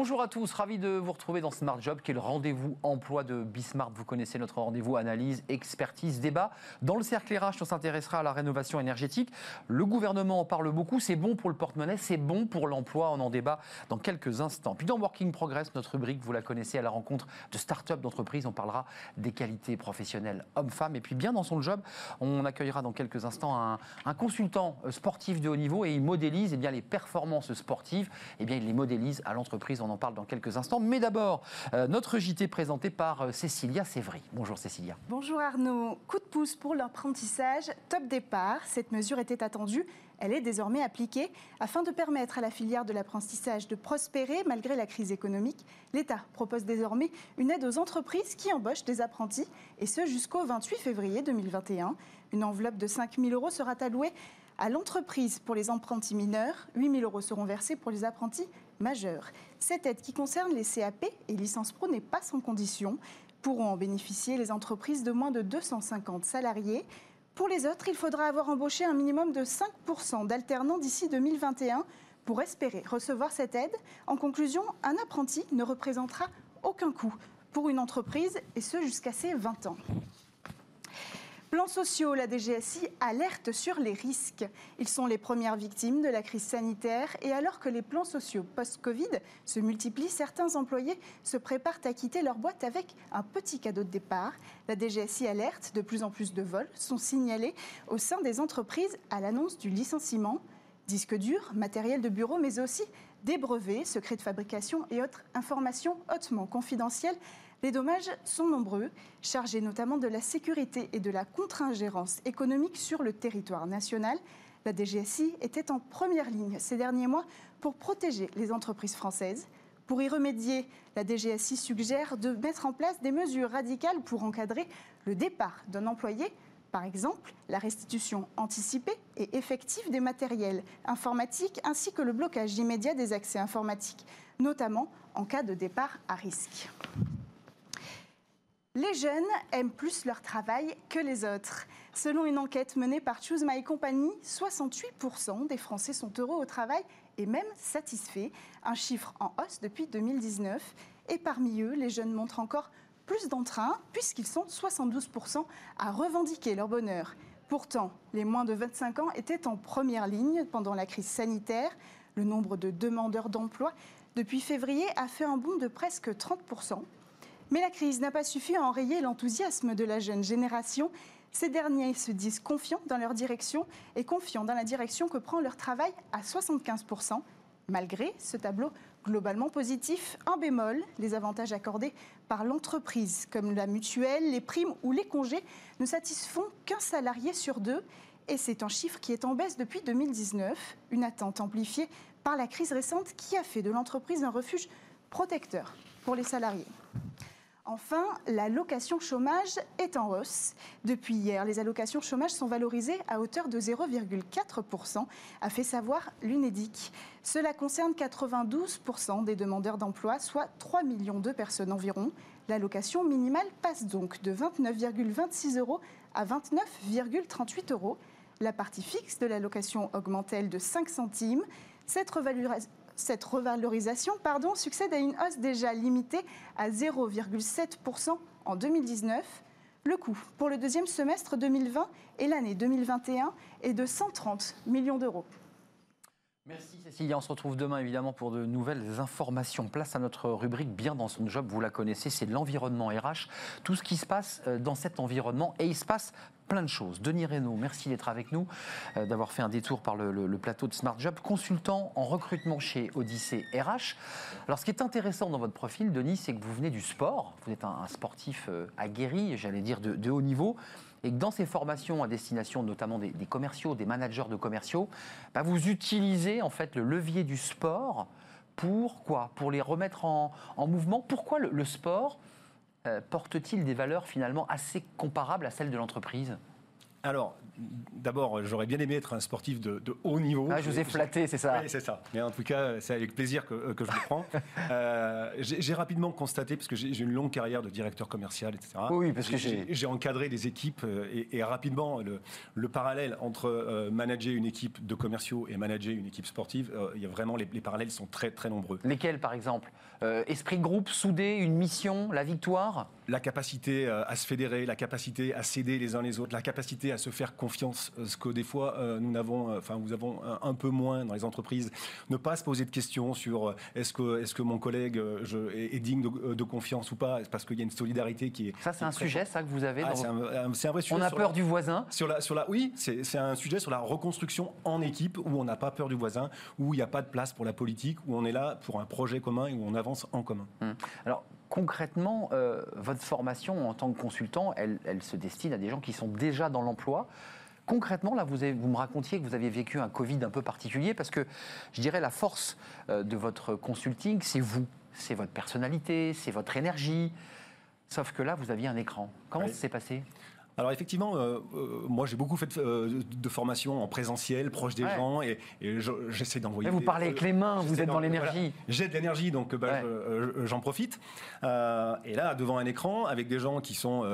Bonjour à tous, ravi de vous retrouver dans Smart Job, qui est le rendez-vous emploi de Bismart. Vous connaissez notre rendez-vous analyse, expertise, débat. Dans le cercle RH, on s'intéressera à la rénovation énergétique. Le gouvernement en parle beaucoup, c'est bon pour le porte-monnaie, c'est bon pour l'emploi. On en débat dans quelques instants. Puis dans Working Progress, notre rubrique, vous la connaissez, à la rencontre de start-up, d'entreprises, on parlera des qualités professionnelles hommes-femmes. Et puis bien dans son job, on accueillera dans quelques instants un, consultant sportif de haut niveau et il modélise eh bien, les performances sportives, eh bien, il les modélise à l'entreprise on en parle dans quelques instants. Mais d'abord, euh, notre JT présenté par euh, Cécilia Sévry. Bonjour Cécilia. Bonjour Arnaud. Coup de pouce pour l'apprentissage, top départ. Cette mesure était attendue. Elle est désormais appliquée. Afin de permettre à la filière de l'apprentissage de prospérer malgré la crise économique, l'État propose désormais une aide aux entreprises qui embauchent des apprentis, et ce jusqu'au 28 février 2021. Une enveloppe de 5 000 euros sera allouée à l'entreprise pour les apprentis mineurs. 8 000 euros seront versés pour les apprentis majeurs. Cette aide qui concerne les CAP et licences pro n'est pas sans condition. Pourront en bénéficier les entreprises de moins de 250 salariés. Pour les autres, il faudra avoir embauché un minimum de 5% d'alternants d'ici 2021 pour espérer recevoir cette aide. En conclusion, un apprenti ne représentera aucun coût pour une entreprise, et ce jusqu'à ses 20 ans. Plans sociaux, la DGSI alerte sur les risques. Ils sont les premières victimes de la crise sanitaire et alors que les plans sociaux post-Covid se multiplient, certains employés se préparent à quitter leur boîte avec un petit cadeau de départ. La DGSI alerte, de plus en plus de vols sont signalés au sein des entreprises à l'annonce du licenciement. Disques durs, matériel de bureau, mais aussi des brevets, secrets de fabrication et autres informations hautement confidentielles les dommages sont nombreux, chargés notamment de la sécurité et de la contre-ingérence économique sur le territoire national. La DGSI était en première ligne ces derniers mois pour protéger les entreprises françaises. Pour y remédier, la DGSI suggère de mettre en place des mesures radicales pour encadrer le départ d'un employé par exemple, la restitution anticipée et effective des matériels informatiques ainsi que le blocage immédiat des accès informatiques, notamment en cas de départ à risque. Les jeunes aiment plus leur travail que les autres. Selon une enquête menée par Choose My Company, 68% des Français sont heureux au travail et même satisfaits, un chiffre en hausse depuis 2019. Et parmi eux, les jeunes montrent encore plus d'entrain puisqu'ils sont 72% à revendiquer leur bonheur. Pourtant, les moins de 25 ans étaient en première ligne pendant la crise sanitaire. Le nombre de demandeurs d'emploi depuis février a fait un bond de presque 30%. Mais la crise n'a pas suffi à enrayer l'enthousiasme de la jeune génération. Ces derniers se disent confiants dans leur direction et confiants dans la direction que prend leur travail à 75%. Malgré ce tableau globalement positif, un bémol, les avantages accordés par l'entreprise, comme la mutuelle, les primes ou les congés, ne satisfont qu'un salarié sur deux. Et c'est un chiffre qui est en baisse depuis 2019, une attente amplifiée par la crise récente qui a fait de l'entreprise un refuge protecteur pour les salariés. Enfin, la location chômage est en hausse. Depuis hier, les allocations chômage sont valorisées à hauteur de 0,4%, a fait savoir l'UNEDIC. Cela concerne 92% des demandeurs d'emploi, soit 3 millions de personnes environ. L'allocation minimale passe donc de 29,26 euros à 29,38 euros. La partie fixe de l'allocation augmente-t-elle de 5 centimes? Cette, cette revalorisation pardon, succède à une hausse déjà limitée à 0,7% en 2019. Le coût pour le deuxième semestre 2020 et l'année 2021 est de 130 millions d'euros. Merci Cécilia, on se retrouve demain évidemment pour de nouvelles informations. Place à notre rubrique Bien dans son job, vous la connaissez, c'est l'environnement RH, tout ce qui se passe euh, dans cet environnement et il se passe plein de choses. Denis Reynaud, merci d'être avec nous, euh, d'avoir fait un détour par le, plateau de Smart Job, consultant en recrutement chez Odyssée RH. Alors, ce qui est intéressant dans votre profil, Denis, c'est que vous venez du sport. Vous êtes un, sportif euh, aguerri, j'allais dire de, haut niveau. Et que dans ces formations à destination notamment des, commerciaux, des managers de commerciaux, bah, vous utilisez en fait le levier du sport pour quoi? Pour les remettre en, mouvement. Pourquoi le sport euh, porte-t-il des valeurs finalement assez comparables à celles de l'entreprise? Alors, d'abord, j'aurais bien aimé être un sportif de, haut niveau. Ah, je vous ai flatté, c'est ça Oui, c'est ça. Mais en tout cas, c'est avec plaisir que, je le prends. Euh, j'ai rapidement constaté, parce que j'ai une longue carrière de directeur commercial, etc. Oui, parce que j'ai encadré des équipes euh, et, rapidement, le, parallèle entre euh, manager une équipe de commerciaux et manager une équipe sportive, il y a vraiment les, les, parallèles sont très très nombreux. Lesquels, par exemple? Esprit de groupe, soudé, une mission, la victoire? La capacité euh, à se fédérer, la capacité à s'aider les uns les autres, la capacité à se faire confiance, euh, ce que des fois euh, nous n'avons, enfin vous avons un, peu moins dans les entreprises. Ne pas se poser de questions sur est-ce que, est-ce que mon collègue je, est, digne de, confiance ou pas, parce qu'il y a une solidarité qui est. Ça c'est un sujet ça que vous avez. Ah, c'est, un, vrai sujet. On a peur du voisin. Sur la, sur la, oui, c'est, un sujet sur la reconstruction en équipe où on n'a pas peur du voisin, où il n'y a pas de place pour la politique, où on est là pour un projet commun et où on avance en commun. Hum. Alors concrètement, euh, votre formation en tant que consultant, elle, se destine à des gens qui sont déjà dans l'emploi. Concrètement, là, vous, vous, me racontiez que vous avez vécu un Covid un peu particulier parce que je dirais la force euh, de votre consulting, c'est vous, c'est votre personnalité, c'est votre énergie. Sauf que là, vous aviez un écran. Comment ça s'est passé? Alors effectivement, euh, euh, moi j'ai beaucoup fait de, de, formation en présentiel, proche des gens, et, j'essaie d'envoyer. Vous parlez avec les mains, vous êtes dans l'énergie. J'ai de l'énergie, donc bah, j'en profite. Euh, et là, devant un écran, avec des gens qui sont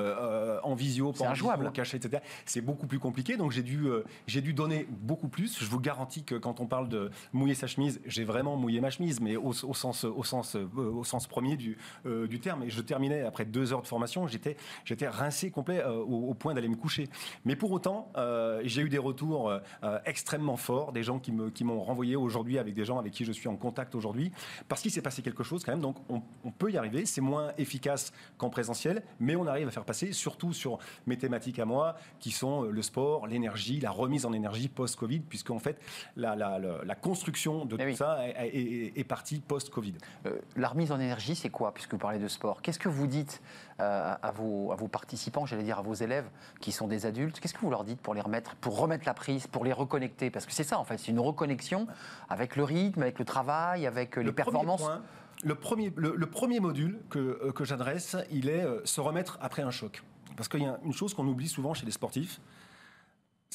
en visio, pas en cachés, etc., c'est beaucoup plus compliqué. Donc j'ai dû, j'ai dû donner beaucoup plus. Je vous garantis que quand on parle de mouiller sa chemise, j'ai vraiment mouillé ma chemise, mais au, sens, au, sens, au sens premier du, du terme. Et je terminais après deux heures de formation, j'étais, j'étais rincé complet au point d'aller me coucher. Mais pour autant, euh, j'ai eu des retours euh, extrêmement forts, des gens qui m'ont qui renvoyé aujourd'hui avec des gens avec qui je suis en contact aujourd'hui, parce qu'il s'est passé quelque chose quand même. Donc on, peut y arriver. C'est moins efficace qu'en présentiel, mais on arrive à faire passer, surtout sur mes thématiques à moi, qui sont euh, le sport, l'énergie, la remise en énergie post-Covid, puisque en fait la, la, la, construction de eh tout ça est, partie post-Covid. la remise en énergie, c'est quoi, puisque vous parlez de sport? Qu'est-ce que vous dites à, vos, à vos participants, j'allais dire à vos élèves qui sont des adultes, qu'est-ce que vous leur dites pour les remettre, pour remettre la prise, pour les reconnecter? Parce que c'est ça, en fait, c'est une reconnexion avec le rythme, avec le travail, avec les performances. le premier, le, premier module que, euh, que j'adresse, il est euh, se remettre après un choc. Parce qu'il y a une chose qu'on oublie souvent chez les sportifs,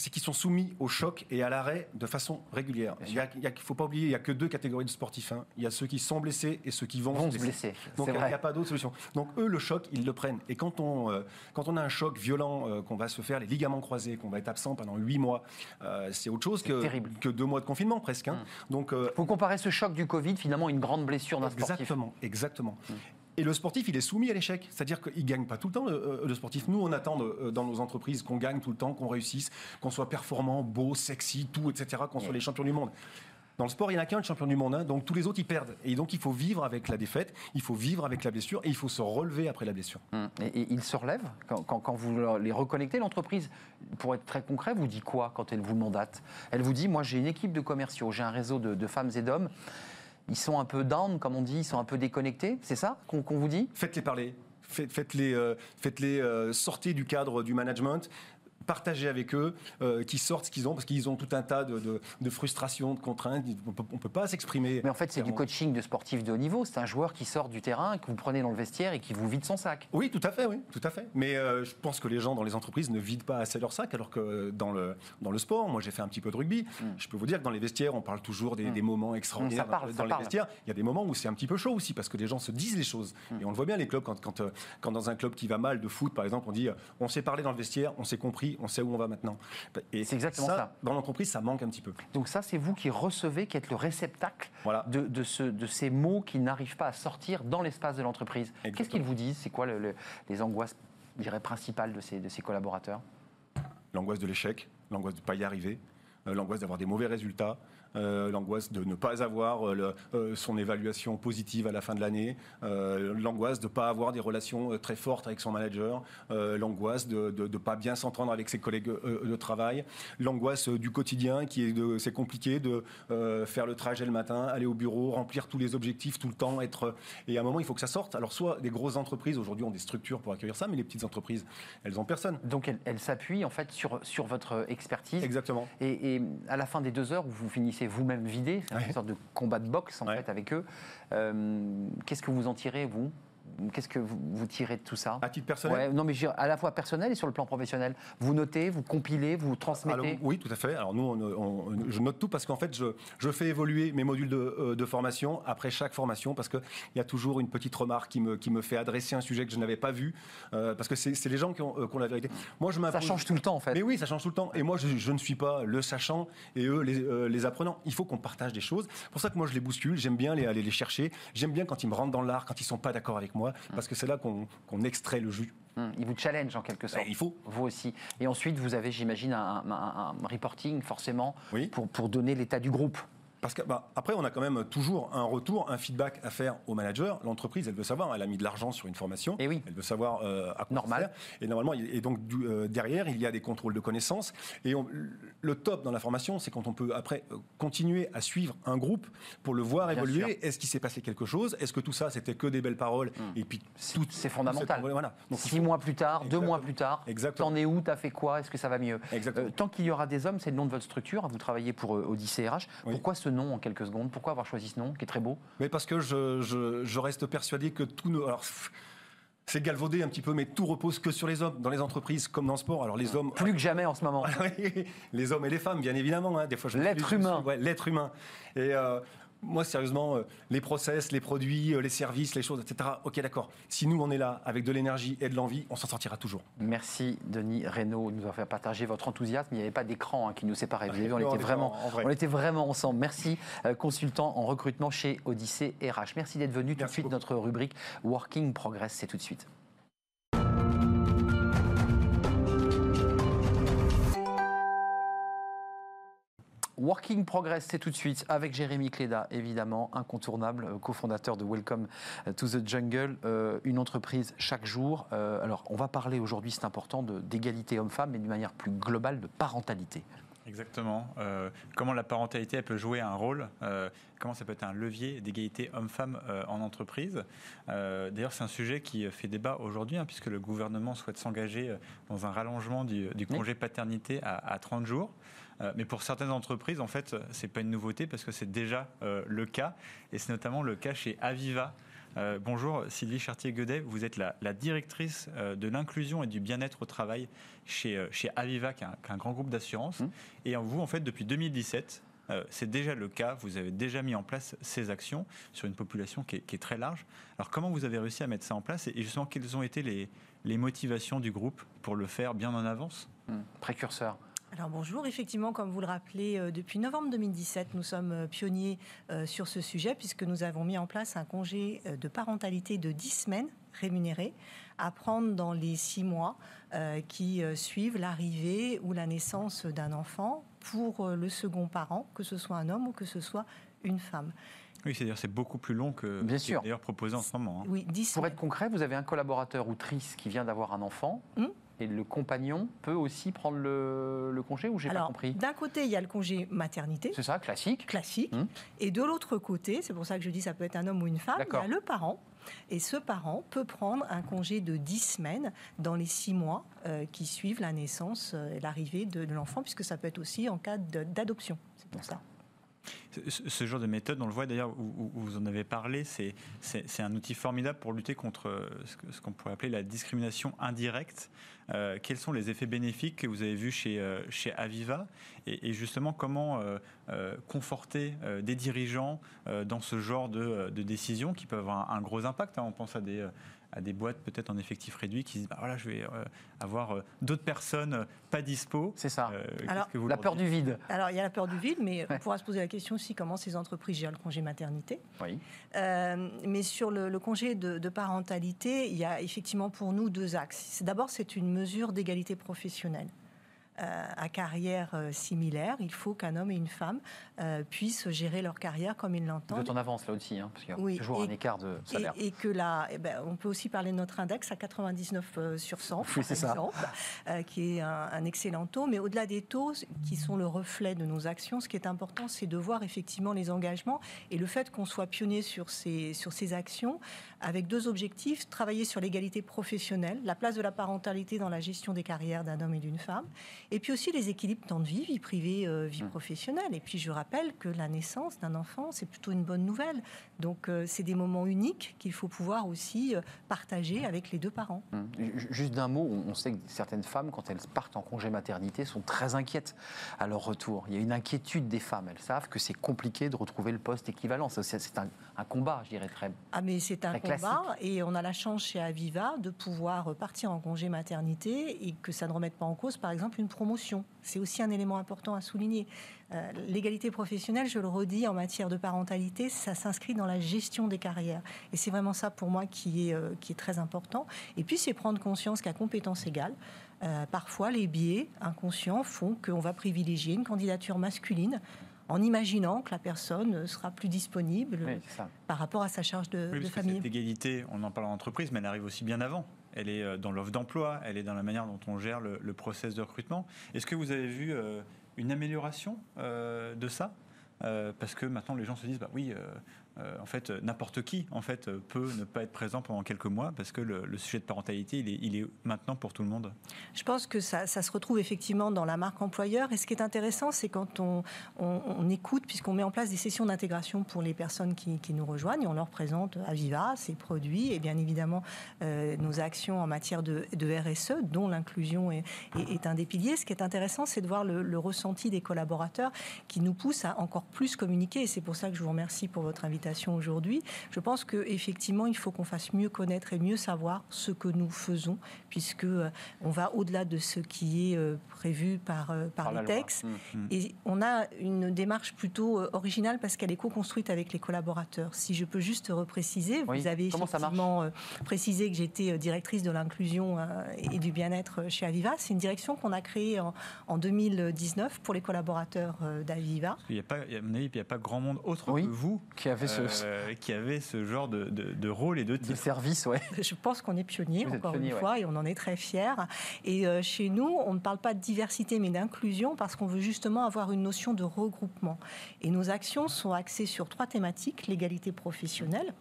c'est qu'ils sont soumis au choc et à l'arrêt de façon régulière. Il ne faut pas oublier, il n'y a que deux catégories de sportifs. Hein. Il y a ceux qui sont blessés et ceux qui vont, se blesser. Donc il n'y a, pas d'autre solution. Donc eux, le choc, ils le prennent. Et quand on, euh, quand on a un choc violent, euh, qu'on va se faire les ligaments croisés, qu'on va être absent pendant huit mois, euh, c'est autre chose que, que deux mois de confinement presque. Hein. Hum. Donc, Vous comparez ce choc du Covid finalement à une grande blessure d'un sportif. Exactement, exactement. Hum. Et le sportif, il est soumis à l'échec. C'est-à-dire qu'il ne gagne pas tout le temps, le, sportif. Nous, on attend dans nos entreprises qu'on gagne tout le temps, qu'on réussisse, qu'on soit performant, beau, sexy, tout, etc., qu'on soit les champions du monde. Dans le sport, il n'y en a qu'un champion du monde, hein, donc tous les autres, ils perdent. Et donc, il faut vivre avec la défaite, il faut vivre avec la blessure, et il faut se relever après la blessure. Hum. Et, ils se relèvent quand, vous les reconnectez L'entreprise, pour être très concret, vous dit quoi quand elle vous mandate? Elle vous dit, moi j'ai une équipe de commerciaux, j'ai un réseau de femmes et d'hommes ils sont un peu down, comme on dit, ils sont un peu déconnectés, c'est ça qu'on vous dit? Faites-les parler. Faites-les euh, faites euh, sortir du cadre du management partager avec eux, euh, qui sortent ce qu'ils ont, parce qu'ils ont tout un tas de, de, frustrations, de contraintes. On ne peut pas s'exprimer. Mais en fait, c'est du coaching de sportif de haut niveau. C'est un joueur qui sort du terrain, que vous prenez dans le vestiaire et qui vous vide son sac. Oui, tout à fait, oui, tout à fait. Mais euh, je pense que les gens dans les entreprises ne vident pas assez leur sac, alors que dans le, dans le sport, moi j'ai fait un petit peu de rugby. Hmm. Je peux vous dire que dans les vestiaires, on parle toujours des, hmm. moments extraordinaires. dans les vestiaires, il y a des moments où c'est un petit peu chaud aussi, parce que les gens se disent les choses. Et on le voit bien, les clubs, quand, quand, euh, quand dans un club qui va mal de foot, par exemple, on dit on s'est parlé dans le vestiaire, on s'est compris, on sait où on va maintenant. Et c'est exactement ça, Dans l'entreprise, ça manque un petit peu. Donc ça, c'est vous qui recevez, qui êtes le réceptacle de, de, ce, de, ces mots qui n'arrivent pas à sortir dans l'espace de l'entreprise. Qu'est-ce qu'ils vous disent? C'est quoi les angoisses dirais, principales de ces, de ces collaborateurs? L'angoisse de l'échec, l'angoisse de ne pas y arriver, euh, l'angoisse d'avoir des mauvais résultats, l'angoisse de ne pas avoir euh, son évaluation positive à la fin de l'année, l'angoisse de ne pas avoir des relations très fortes avec son manager, l'angoisse de ne pas bien s'entendre avec ses collègues de travail, l'angoisse du quotidien qui est de c'est compliqué de faire le trajet le matin, aller au bureau, remplir tous les objectifs tout le temps, être et à un moment il faut que ça sorte. Alors soit des grosses entreprises aujourd'hui ont des structures pour accueillir ça, mais les petites entreprises elles ont personne. Donc elles, s'appuient en fait sur sur votre expertise. Exactement. et à la fin des deux heures où vous finissez vous-même vidé, c'est une sorte de combat de boxe en fait avec eux, euh, qu'est-ce que vous en tirez, vous? Qu'est-ce que vous, vous tirez de tout ça? À titre personnel? Ouais, Non, mais je veux dire, à la fois personnel et sur le plan professionnel. Vous notez, vous compilez, vous transmettez? Alors, oui, tout à fait. Alors nous, on- on- je note tout parce qu'en fait, je, je fais évoluer mes modules de, euh, de formation après chaque formation parce qu'il y a toujours une petite remarque qui me, qui me fait adresser un sujet que je n'avais pas vu euh, parce que c'est les gens qui ont, euh, qui ont la vérité. Moi, je Ça change tout le temps, en fait. Mais oui, ça change tout le temps. Et moi, je, je ne suis pas le sachant et eux, les, euh, les apprenants. Il faut qu'on partage des choses. C'est pour ça que moi, je les bouscule. J'aime bien aller les chercher. J'aime bien quand ils me rentrent dans l'art, quand ils sont pas d'accord avec moi, parce que c'est là qu'on extrait le jus. Hum, Il vous challenge en quelque sorte. Ben, il faut. Vous aussi. Et ensuite, vous avez, j'imagine, un, un- un reporting, forcément, Oui. pour, pour donner l'état du groupe. Parce que bah, après, on a quand même toujours un retour, un feedback à faire au manager. L'entreprise, elle veut savoir, elle a mis de l'argent sur une formation. Et oui. Elle veut savoir euh, à quoi Normal. Et normalement, et donc du- euh, derrière, il y a des contrôles de connaissances. Et on- le top dans la formation, c'est quand on peut après euh, continuer à suivre un groupe pour le voir Bien évoluer. Est-ce qu'il s'est passé quelque chose? Est-ce que tout ça, c'était que des belles paroles? Et puis tout, C'est fondamental. Voilà. Donc, Six faut- mois plus tard, deux mois plus tard, t'en es où, t'as fait quoi, est-ce que ça va mieux? Euh, Tant qu'il y aura des hommes, c'est le nom de votre structure, vous travaillez pour euh, Odyssée RH. Oui. Pourquoi ce nom en quelques secondes Pourquoi avoir choisi ce nom qui est très beau? Mais parce que je, je- je reste persuadé que tout nos. Alors, c'est galvaudé un petit peu, mais tout repose que sur les hommes, dans les entreprises comme dans le sport. Alors les hommes, Plus que jamais en ce moment. Les hommes et les femmes, bien évidemment. hein. Des fois, L'être humain. ouais, l'être humain. Et euh, moi, sérieusement, euh, les process, les produits, euh, les services, les choses, etc. Ok, d'accord. Si nous, on est là avec de l'énergie et de l'envie, on s'en sortira toujours. Merci Denis Reynaud de nous avoir fait partager votre enthousiasme. Il n'y avait pas d'écran hein, qui nous séparait. Vous avez vu, on, était vraiment, en- en vrai. on était vraiment ensemble. Merci, euh, consultant en recrutement chez Odyssée RH. Merci d'être venu. Tout de suite, beaucoup. notre rubrique Working Progress, c'est tout de suite. Working Progress, c'est tout de suite avec Jérémy Cléda, évidemment, incontournable, euh, cofondateur de Welcome to the Jungle, euh, une entreprise chaque jour. Euh, alors, on va parler aujourd'hui, c'est important, d'égalité homme-femme, mais d'une manière plus globale, de parentalité. Exactement. Euh, comment la parentalité elle peut jouer un rôle, euh, comment ça peut être un levier d'égalité homme-femme euh, en entreprise. Euh, D'ailleurs, c'est un sujet qui fait débat aujourd'hui, hein, puisque le gouvernement souhaite s'engager euh, dans un rallongement du, congé paternité à, à 30 jours. Euh, mais pour certaines entreprises, en fait, c'est pas une nouveauté parce que c'est déjà euh, le cas, et c'est notamment le cas chez Aviva. Euh, bonjour Sylvie Chartier-Guedet, vous êtes la, la directrice euh, de l'inclusion et du bien-être au travail chez, euh, chez Aviva, qui est un, qui est un grand groupe d'assurance. Mmh. Et vous, en fait, depuis 2017, euh, c'est déjà le cas, vous avez déjà mis en place ces actions sur une population qui est, qui est très large. Alors comment vous avez réussi à mettre ça en place et justement quelles ont été les, les motivations du groupe pour le faire bien en avance? Hum, Précurseur. Alors bonjour, effectivement, comme vous le rappelez, euh, depuis novembre 2017, nous sommes euh, pionniers euh, sur ce sujet puisque nous avons mis en place un congé de parentalité de 10 semaines rémunéré à prendre dans les 6 mois qui suivent l'arrivée ou la naissance d'un enfant pour le second parent, que ce soit un homme ou que ce soit une femme. Oui, c'est-à-dire c'est beaucoup plus long que Bien ce qui est sûr. d'ailleurs proposé en ce moment. hein. Oui, 10 Pour semaines. être concret, vous avez un collaborateur ou trice qui vient d'avoir un enfant. Hum. Et le compagnon peut aussi prendre le, le congé ou j'ai pas compris? d'un côté, il y a le congé maternité. C'est ça, classique. classique. Hum. Et de l'autre côté, c'est pour ça que je dis ça peut être un homme ou une femme, il y a le parent. Et ce parent peut prendre un congé de 10 semaines dans les 6 mois euh, qui suivent la naissance euh, et l'arrivée de, de l'enfant, puisque ça peut être aussi en cas d'adoption. C'est pour ça. Ce, genre de méthode, on le voit d'ailleurs, vous en avez parlé, c'est un outil formidable pour lutter contre euh, ce qu'on pourrait appeler la discrimination indirecte. Euh, quels sont les effets bénéfiques que vous avez vus chez, euh, chez Aviva et, justement comment conforter des dirigeants dans ce genre de, de décisions qui peuvent avoir un, gros impact hein. On pense à des, à des boîtes peut-être en effectif réduit qui disent bah, voilà, je vais euh, avoir euh, d'autres personnes euh, pas dispo. C'est ça. Euh, Alors, que vous La peur du vide. Alors, il y a la peur du vide, mais Ouais. on pourra se poser la question aussi comment ces entreprises gèrent le congé maternité. Oui. Euh, mais sur le, le congé de, de parentalité, il y a effectivement pour nous deux axes. C'est- D'abord, c'est une mesure d'égalité professionnelle. Euh, à carrière euh, similaire, il faut qu'un homme et une femme euh, puissent gérer leur carrière comme ils Vous l'entendent. êtes en avance là aussi, hein, parce qu'il y a Oui, toujours et- un écart de Et, salaire. et que là, eh ben, on peut aussi parler de notre index à 99 euh, sur 100, Oui, par ça. exemple, qui est un, un excellent taux. Mais au-delà des taux, qui sont le reflet de nos actions, ce qui est important, c'est de voir effectivement les engagements et le fait qu'on soit pionnier sur ces, sur ces actions avec deux objectifs travailler sur l'égalité professionnelle, la place de la parentalité dans la gestion des carrières d'un homme et d'une femme, Et puis aussi les équilibres temps de vie, vie privée, euh, vie Mm. professionnelle. Et puis je rappelle que la naissance d'un enfant, c'est plutôt une bonne nouvelle. Donc euh, c'est des moments uniques qu'il faut pouvoir aussi euh, partager avec les deux parents. Ju- Juste d'un mot, on sait que certaines femmes, quand elles partent en congé maternité, sont très inquiètes à leur retour. Il y a une inquiétude des femmes. Elles savent que c'est compliqué de retrouver le poste équivalent. C'est un, un combat, je dirais, très. Ah mais c'est un combat et on a la chance chez Aviva de pouvoir partir en congé maternité et que ça ne remette pas en cause par exemple une promotion. C'est aussi un élément important à souligner. Euh, L'égalité professionnelle, je le redis, en matière de parentalité, ça s'inscrit dans la gestion des carrières. Et c'est vraiment ça pour moi qui est, euh, qui est très important. Et puis c'est prendre conscience qu'à compétences égales, euh, parfois les biais inconscients font qu'on va privilégier une candidature masculine en imaginant que la personne sera plus disponible Oui, par rapport à sa charge de, Oui, de parce que famille. cette égalité, on en parle en entreprise, mais elle arrive aussi bien avant. Elle est euh, dans l'offre d'emploi, elle est dans la manière dont on gère le, le process de recrutement. Est-ce que vous avez vu euh, une amélioration euh, de ça? Euh, Parce que maintenant, les gens se disent, bah oui, euh, euh, en fait, n'importe qui en fait peut ne pas être présent pendant quelques mois parce que le, sujet de parentalité, il est, il est maintenant pour tout le monde. Je pense que ça, se retrouve effectivement dans la marque employeur. Et ce qui est intéressant, c'est quand on, on- écoute, puisqu'on met en place des sessions d'intégration pour les personnes qui, nous rejoignent, on leur présente Aviva, ses produits, et bien évidemment nos actions en matière de, RSE, dont l'inclusion est, est- est un des piliers. Ce qui est intéressant, c'est de voir le, le ressenti des collaborateurs qui nous pousse à encore plus communiquer. Et c'est pour ça que je vous remercie pour votre invitation aujourd'hui. Je pense qu'effectivement, il faut qu'on fasse mieux connaître et mieux savoir ce que nous faisons, puisque euh, on va au-delà de ce qui est euh, prévu par, euh, par, Par les loi. textes. Hum. Et on a une démarche plutôt euh, originale parce qu'elle est co-construite avec les collaborateurs. Si je peux juste repréciser, Oui. vous avez Comment effectivement euh, précisé que j'étais euh, directrice de l'inclusion euh, et du bien-être chez Aviva. C'est une direction qu'on a créée en, en 2019 pour les collaborateurs euh, d'Aviva. Il n'y a pas, à mon avis, il n'y a pas grand monde autre Oui. que vous Qui avait ce, euh, qui avait ce genre de, de- de rôle et de de titre. service, ouais. Je pense qu'on est pionnier, encore pionnier, une ouais. fois, et on en est très fiers. Et euh, chez nous, on ne parle pas de diversité, mais d'inclusion, parce qu'on veut justement avoir une notion de regroupement. Et nos actions sont axées sur trois thématiques l'égalité professionnelle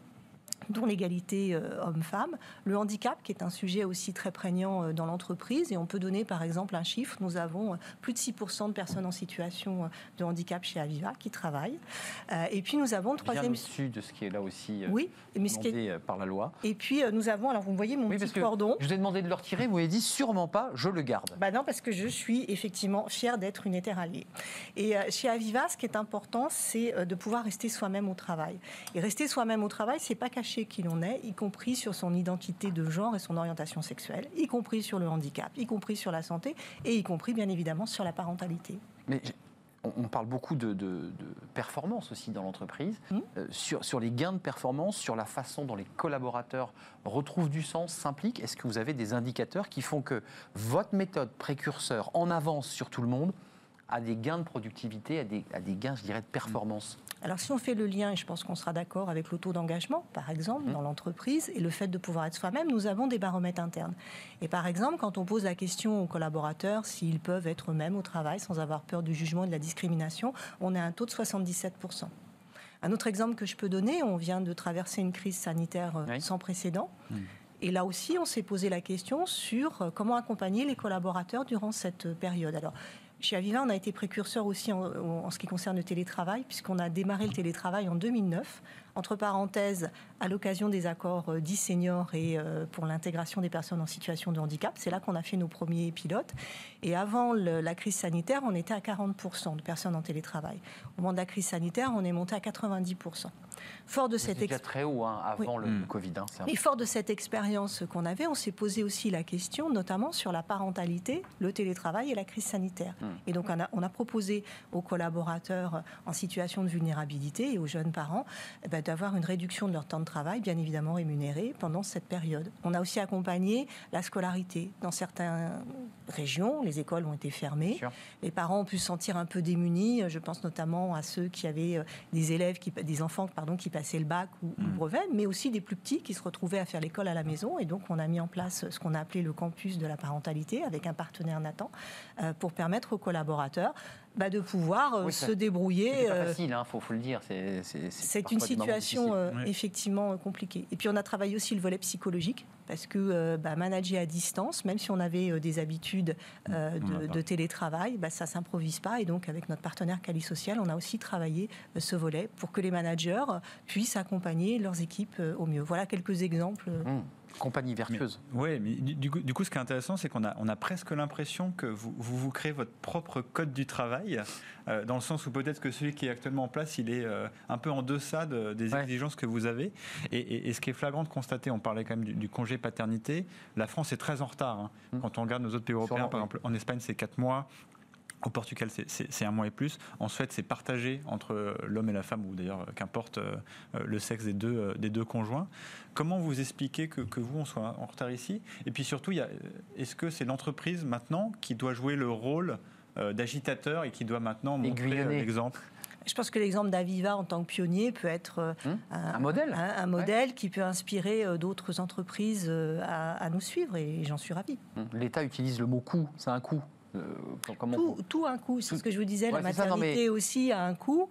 dont l'égalité euh, homme-femme, le handicap, qui est un sujet aussi très prégnant euh, dans l'entreprise. Et on peut donner par exemple un chiffre, nous avons euh, plus de 6% de personnes en situation euh, de handicap chez Aviva qui travaillent. Et puis nous avons le Bien troisième... au-dessus de ce qui est là aussi Oui, mais ce qui est- par la loi. Et puis nous avons, alors vous voyez mon Oui, parce petit que cordon. je vous ai demandé de le retirer, vous m'avez dit sûrement pas, je le garde. Bah non, parce que je suis effectivement fière d'être une étheralliée. Et chez Aviva, ce qui est important, c'est de pouvoir rester soi-même au travail. Et rester soi-même au travail, c'est pas cacher qui l'on est, y compris sur son identité de genre et son orientation sexuelle, y compris sur le handicap, y compris sur la santé, et y compris bien évidemment sur la parentalité. Mais on, parle beaucoup de, de- de performance aussi dans l'entreprise, Mhm. Euh, sur, sur les gains de performance, sur la façon dont les collaborateurs retrouvent du sens, s'impliquent. Est-ce que vous avez des indicateurs qui font que votre méthode précurseur en avance sur tout le monde a des gains de productivité, a des, gains, je dirais, de performance Alors si on fait le lien, et je pense qu'on sera d'accord avec le taux d'engagement, par exemple, Mhm. dans l'entreprise, et le fait de pouvoir être soi-même, nous avons des baromètres internes. Et par exemple, quand on pose la question aux collaborateurs s'ils peuvent être eux-mêmes au travail sans avoir peur du jugement et de la discrimination, on a un taux de 77%. Un autre exemple que je peux donner, on vient de traverser une crise sanitaire euh, Oui. sans précédent. Et là aussi, on s'est posé la question sur euh, comment accompagner les collaborateurs durant cette euh, période. Alors, chez Aviva, on a été précurseur aussi en, en ce qui concerne le télétravail, puisqu'on a démarré le télétravail en 2009, entre parenthèses, à l'occasion des accords euh, 10 seniors et euh, pour l'intégration des personnes en situation de handicap. C'est là qu'on a fait nos premiers pilotes. Et avant le- la crise sanitaire, on était à 40% de personnes en télétravail. Au moment de la crise sanitaire, on est monté à 90%. Fort de cette C'était déjà ex- très haut hein, avant le, Mm. le Covid. hein, et fort de cette expérience qu'on avait, on s'est posé aussi la question, notamment sur la parentalité, le télétravail et la crise sanitaire. Hmm. Et donc, on a, on a proposé aux collaborateurs en situation de vulnérabilité et aux jeunes parents eh ben, d'avoir une réduction de leur temps de travail, bien évidemment rémunéré, pendant cette période. On a aussi accompagné la scolarité. Dans certaines régions, les écoles ont été fermées. Les parents ont pu se sentir un peu démunis. Je pense notamment à ceux qui avaient euh, des élèves, qui, des enfants pardon, qui passaient le bac ou, ou le brevet, mais aussi des plus petits qui se retrouvaient à faire l'école à la maison. Et donc, on a mis en place ce qu'on a appelé le campus de la parentalité avec un partenaire Nathan euh, pour permettre aux collaborateurs bah, de pouvoir euh, Oui, se débrouiller. C'est pas euh, facile, il faut, faut le dire. C'est une situation euh, Oui. effectivement euh, compliquée. Et puis on a travaillé aussi le volet psychologique parce que euh, bah, manager à distance, même si on avait euh, des habitudes euh, a de, télétravail, bah, ça s'improvise pas. Et donc avec notre partenaire Cali Social, on a aussi travaillé euh, ce volet pour que les managers puissent accompagner leurs équipes euh, au mieux. Voilà quelques exemples. Hum, Compagnie vertueuse. Oui, mais du, coup, du coup, ce qui est intéressant, c'est qu'on a, on a presque l'impression que vous, vous vous créez votre propre code du travail, euh, dans le sens où peut-être que celui qui est actuellement en place, il est euh, un peu en deçà de- des Ouais. exigences que vous avez. Et, et- et ce qui est flagrant de constater, on parlait quand même du, du congé paternité, la France est très en retard. hein. Mm. Quand on regarde nos autres pays européens, Sûrement, par oui. exemple, en Espagne, c'est 4 mois. Au Portugal, c'est- un mois et plus. En Suède, c'est partagé entre l'homme et la femme, ou d'ailleurs, euh, qu'importe euh, euh, le sexe des deux, euh, des deux conjoints. Comment vous expliquez que, que vous, on soit en retard ici? Et puis surtout, est-ce que c'est l'entreprise maintenant qui doit jouer le rôle euh, d'agitateur et qui doit maintenant montrer euh, l'exemple? Je pense que l'exemple d'Aviva en tant que pionnier peut être euh, Hum, un modèle. un, un modèle qui peut inspirer euh, d'autres entreprises euh, à, à nous suivre et j'en suis ravie. Hum, L'État utilise le mot coût, c'est un coût. Euh, Tout, tout a un coût, c'est ce que je vous disais, Ouais, la ça, maternité aussi a un coût.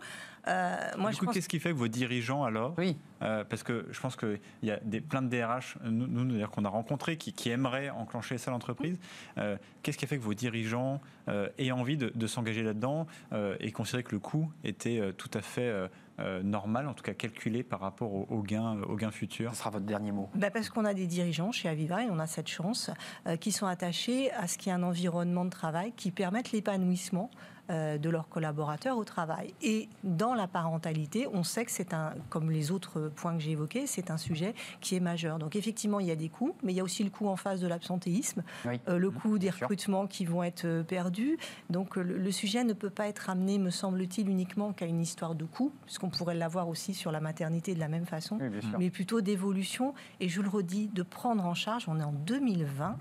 Euh, moi, Du je coup, pense qu'est-ce qui fait que vos dirigeants, alors, Oui, Euh, parce que je pense qu'il y a des, plein de DRH, nous, nous, d'ailleurs, qu'on a rencontrés, qui, qui aimeraient enclencher ça à l'entreprise. Euh, Qu'est-ce qui a fait que vos dirigeants euh, aient envie de, de s'engager là-dedans euh, et considérer que le coût était euh, tout à fait euh, normal, en tout cas calculé par rapport au, au gain, au gain futur? Ce sera votre dernier mot. Bah, parce qu'on a des dirigeants chez Aviva et on a cette chance euh, qui sont attachés à ce qu'il y ait un environnement de travail qui permette l'épanouissement de leurs collaborateurs au travail. Et dans la parentalité, on sait que c'est un, comme les autres points que j'ai évoqués, c'est un sujet qui est majeur. Donc effectivement, il y a des coûts, mais il y a aussi le coût en face de l'absentéisme, Oui. euh, le coût des sûr. recrutements qui vont être euh, perdus. Donc euh, le, le sujet ne peut pas être amené, me semble-t-il, uniquement qu'à une histoire de coût, puisqu'on pourrait l'avoir aussi sur la maternité de la même façon Oui, mais plutôt d'évolution. Et je le redis, de prendre en charge, on est en 2020,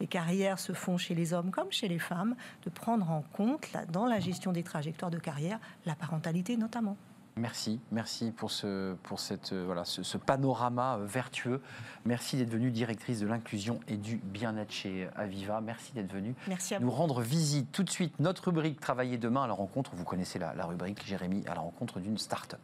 les carrières se font chez les hommes comme chez les femmes, de prendre en compte, là, dans la gestion des trajectoires de carrière, la parentalité notamment. Merci, merci pour ce, pour cette, euh, voilà, ce, ce panorama euh, vertueux. Merci d'être venue directrice de l'inclusion et du bien-être chez Aviva. Merci d'être venue Merci à vous. nous rendre visite. Tout de suite, notre rubrique Travailler demain à la rencontre. Vous connaissez la, la rubrique, Jérémy, à la rencontre d'une start-up.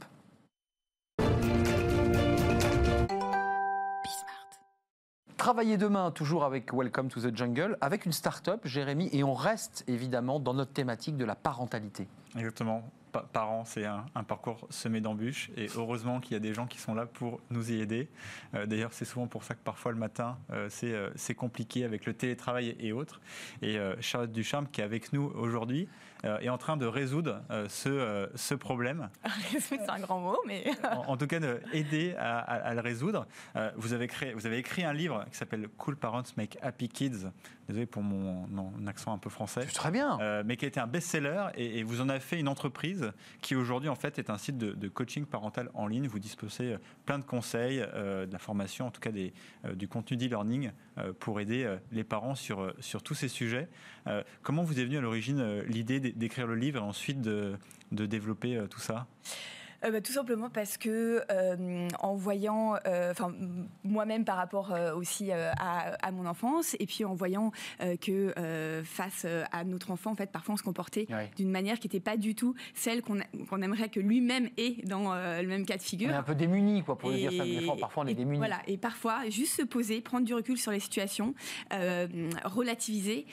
Travailler demain, toujours avec Welcome to the Jungle, avec une start-up, Jérémy, et on reste évidemment dans notre thématique de la parentalité. Exactement. Pa- Parents, c'est un, parcours semé d'embûches et heureusement qu'il y a des gens qui sont là pour nous y aider. Euh, D'ailleurs, c'est souvent pour ça que parfois le matin, euh, c'est euh, c'est compliqué avec le télétravail et autres. Et Charlotte Ducharme, qui est avec nous aujourd'hui, euh, est en train de résoudre euh, ce, euh, ce problème. c'est un grand mot, mais En, en tout cas, de aider à, à- à le résoudre. Euh, vous, avez créé, vous avez écrit un livre qui s'appelle Cool Parents Make Happy Kids. Désolé pour mon, mon accent un peu français. C'est très bien. Euh, mais qui a été un best-seller et, et vous en avez fait une entreprise qui aujourd'hui en fait est un site de, de coaching parental en ligne. Vous disposez plein de conseils, euh, de la formation, en tout cas des, euh, du contenu d'e-learning euh, pour aider euh, les parents sur, sur tous ces sujets. Euh, comment vous est venue à l'origine euh, l'idée d'é- d'écrire le livre et ensuite de, de développer euh, tout ça? Euh, bah, tout simplement parce que euh, en voyant, euh, enfin moi-même par rapport aussi à, à mon enfance, et puis en voyant que face à notre enfant, en fait, parfois on se comportait Ouais. d'une manière qui n'était pas du tout celle qu'on qu'on aimerait que lui-même ait dans le même cas de On figure. est un peu démunis, quoi, pour le dire ça. Des fois, parfois, on est et démunis. Voilà, et parfois, juste se poser, prendre du recul sur les situations, relativiser,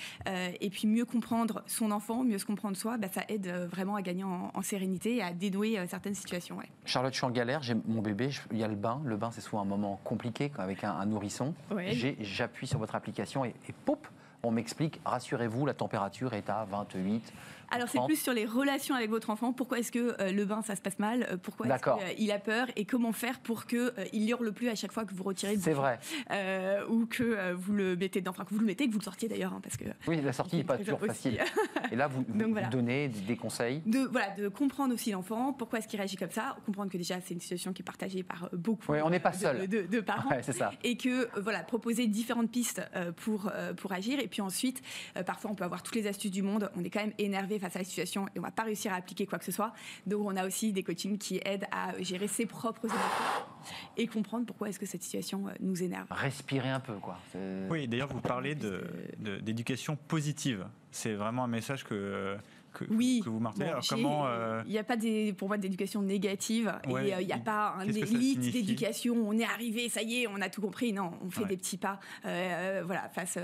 et puis mieux comprendre son enfant, mieux se comprendre soi, bah, ça aide vraiment à gagner en, en sérénité et à dénouer certaines situations. Ouais. Charlotte, je suis en galère, j'ai mon bébé, je- il y a le bain. Le bain, c'est souvent un moment compliqué avec un, un nourrisson. Ouais. J'appuie sur votre application et, et pop, on m'explique, rassurez-vous, la température est à 28. Alors c'est 30. plus sur les relations avec votre enfant. Pourquoi est-ce que euh, le bain ça se passe mal? Euh, Pourquoi est-ce qu'il a peur? Et comment faire pour que euh, il hurle plus à chaque fois que vous retirez C'est vrai. Euh, ou que euh, vous le mettez dedans, enfin que vous le mettez, que vous le sortiez d'ailleurs, hein, parce que Oui, la sortie n'est pas toujours facile. Et là, vous, Donc vous voilà. donnez des conseils? de voilà de comprendre aussi l'enfant, pourquoi est-ce qu'il réagit comme ça, comprendre que déjà c'est une situation qui est partagée par euh, beaucoup Oui, on n'est pas de- seul. de, de parents. Ouais, c'est ça. Et que euh, voilà proposer différentes pistes euh, pour euh, pour agir et puis ensuite euh, parfois on peut avoir toutes les astuces du monde on est quand même énervé face à la situation et on va pas réussir à appliquer quoi que ce soit donc on a aussi des coachings qui aident à gérer ses propres émotions et comprendre pourquoi est-ce que cette situation euh, nous énerve Respirez un peu, quoi. Oui, d'ailleurs, vous parlez de- de- d'éducation positive. C'est vraiment un message que, que, Oui. que vous martelez. Bon, comment euh, Il n'y a pas des, pour moi d'éducation négative Ouais. et euh, il n'y a pas un élite d'éducation. On est arrivé, ça y est, on a tout compris. Non, on fait Ouais. des petits pas. euh, voilà, face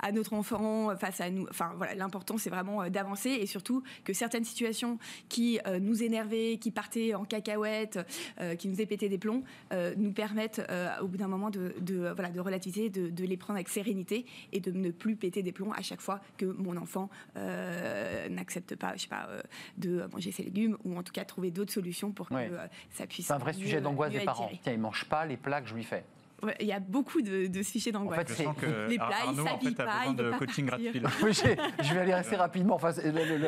à notre enfant, face à nous. Enfin voilà, l'important c'est vraiment d'avancer et surtout que certaines situations qui nous énervaient, qui partaient en cacahuètes, qui nous péter des plombs, nous permettent au bout d'un moment de, de, voilà de relativiser, de, de les prendre avec sérénité et de ne plus péter des plombs à chaque fois que mon enfant euh, n'accepte pas, je sais pas, euh, de manger ses légumes ou en tout cas trouver d'autres solutions pour que Ouais. euh, ça puisse. C'est un vrai sujet d'angoisse des parents. Tiens, il mange pas les plats que je lui fais. Ouais, Il y a beaucoup de, de ce fichier En d'angoisse. fait, Je c'est- sens que Les plats, ils Arnaud, en s'habillent fait, a pas, besoin il veut de pas coaching partir. gratuit. je vais aller assez rapidement. Enfin,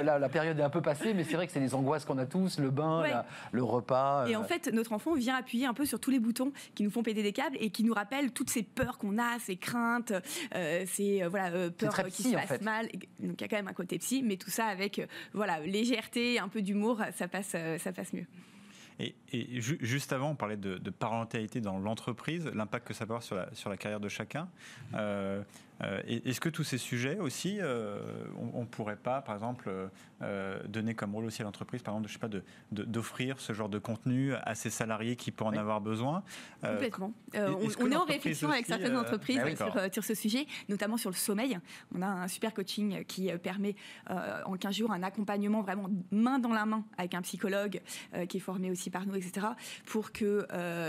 la, la période est un peu passée, mais c'est vrai que c'est les angoisses qu'on a tous, le bain, Ouais. la- le repas. Et euh, en fait, notre enfant vient appuyer un peu sur tous les boutons qui nous font péter des câbles et qui nous rappellent toutes ces peurs qu'on a, ces craintes, euh, ces euh, voilà, euh, peurs euh, qui se en passent fait. mal. Donc il y a quand même un côté psy, mais tout ça avec euh, voilà, légèreté, un peu d'humour, ça passe, euh, ça passe mieux. Et, et ju- juste avant, on parlait de, parentalité dans l'entreprise, l'impact que ça peut avoir sur la, sur la carrière de chacun. Euh, euh, Est-ce que tous ces sujets aussi, euh, on ne pourrait pas, par exemple, euh, donner comme rôle aussi à l'entreprise, par exemple, je sais pas, de- de- d'offrir ce genre de contenu à ses salariés qui pourraient Oui. en avoir besoin Complètement. On est en réflexion avec certaines entreprises oui, sur, ce sujet, notamment sur le sommeil. On a un super coaching qui permet en 15 jours un accompagnement vraiment main dans la main avec un psychologue qui est formé aussi par nous, etc., pour que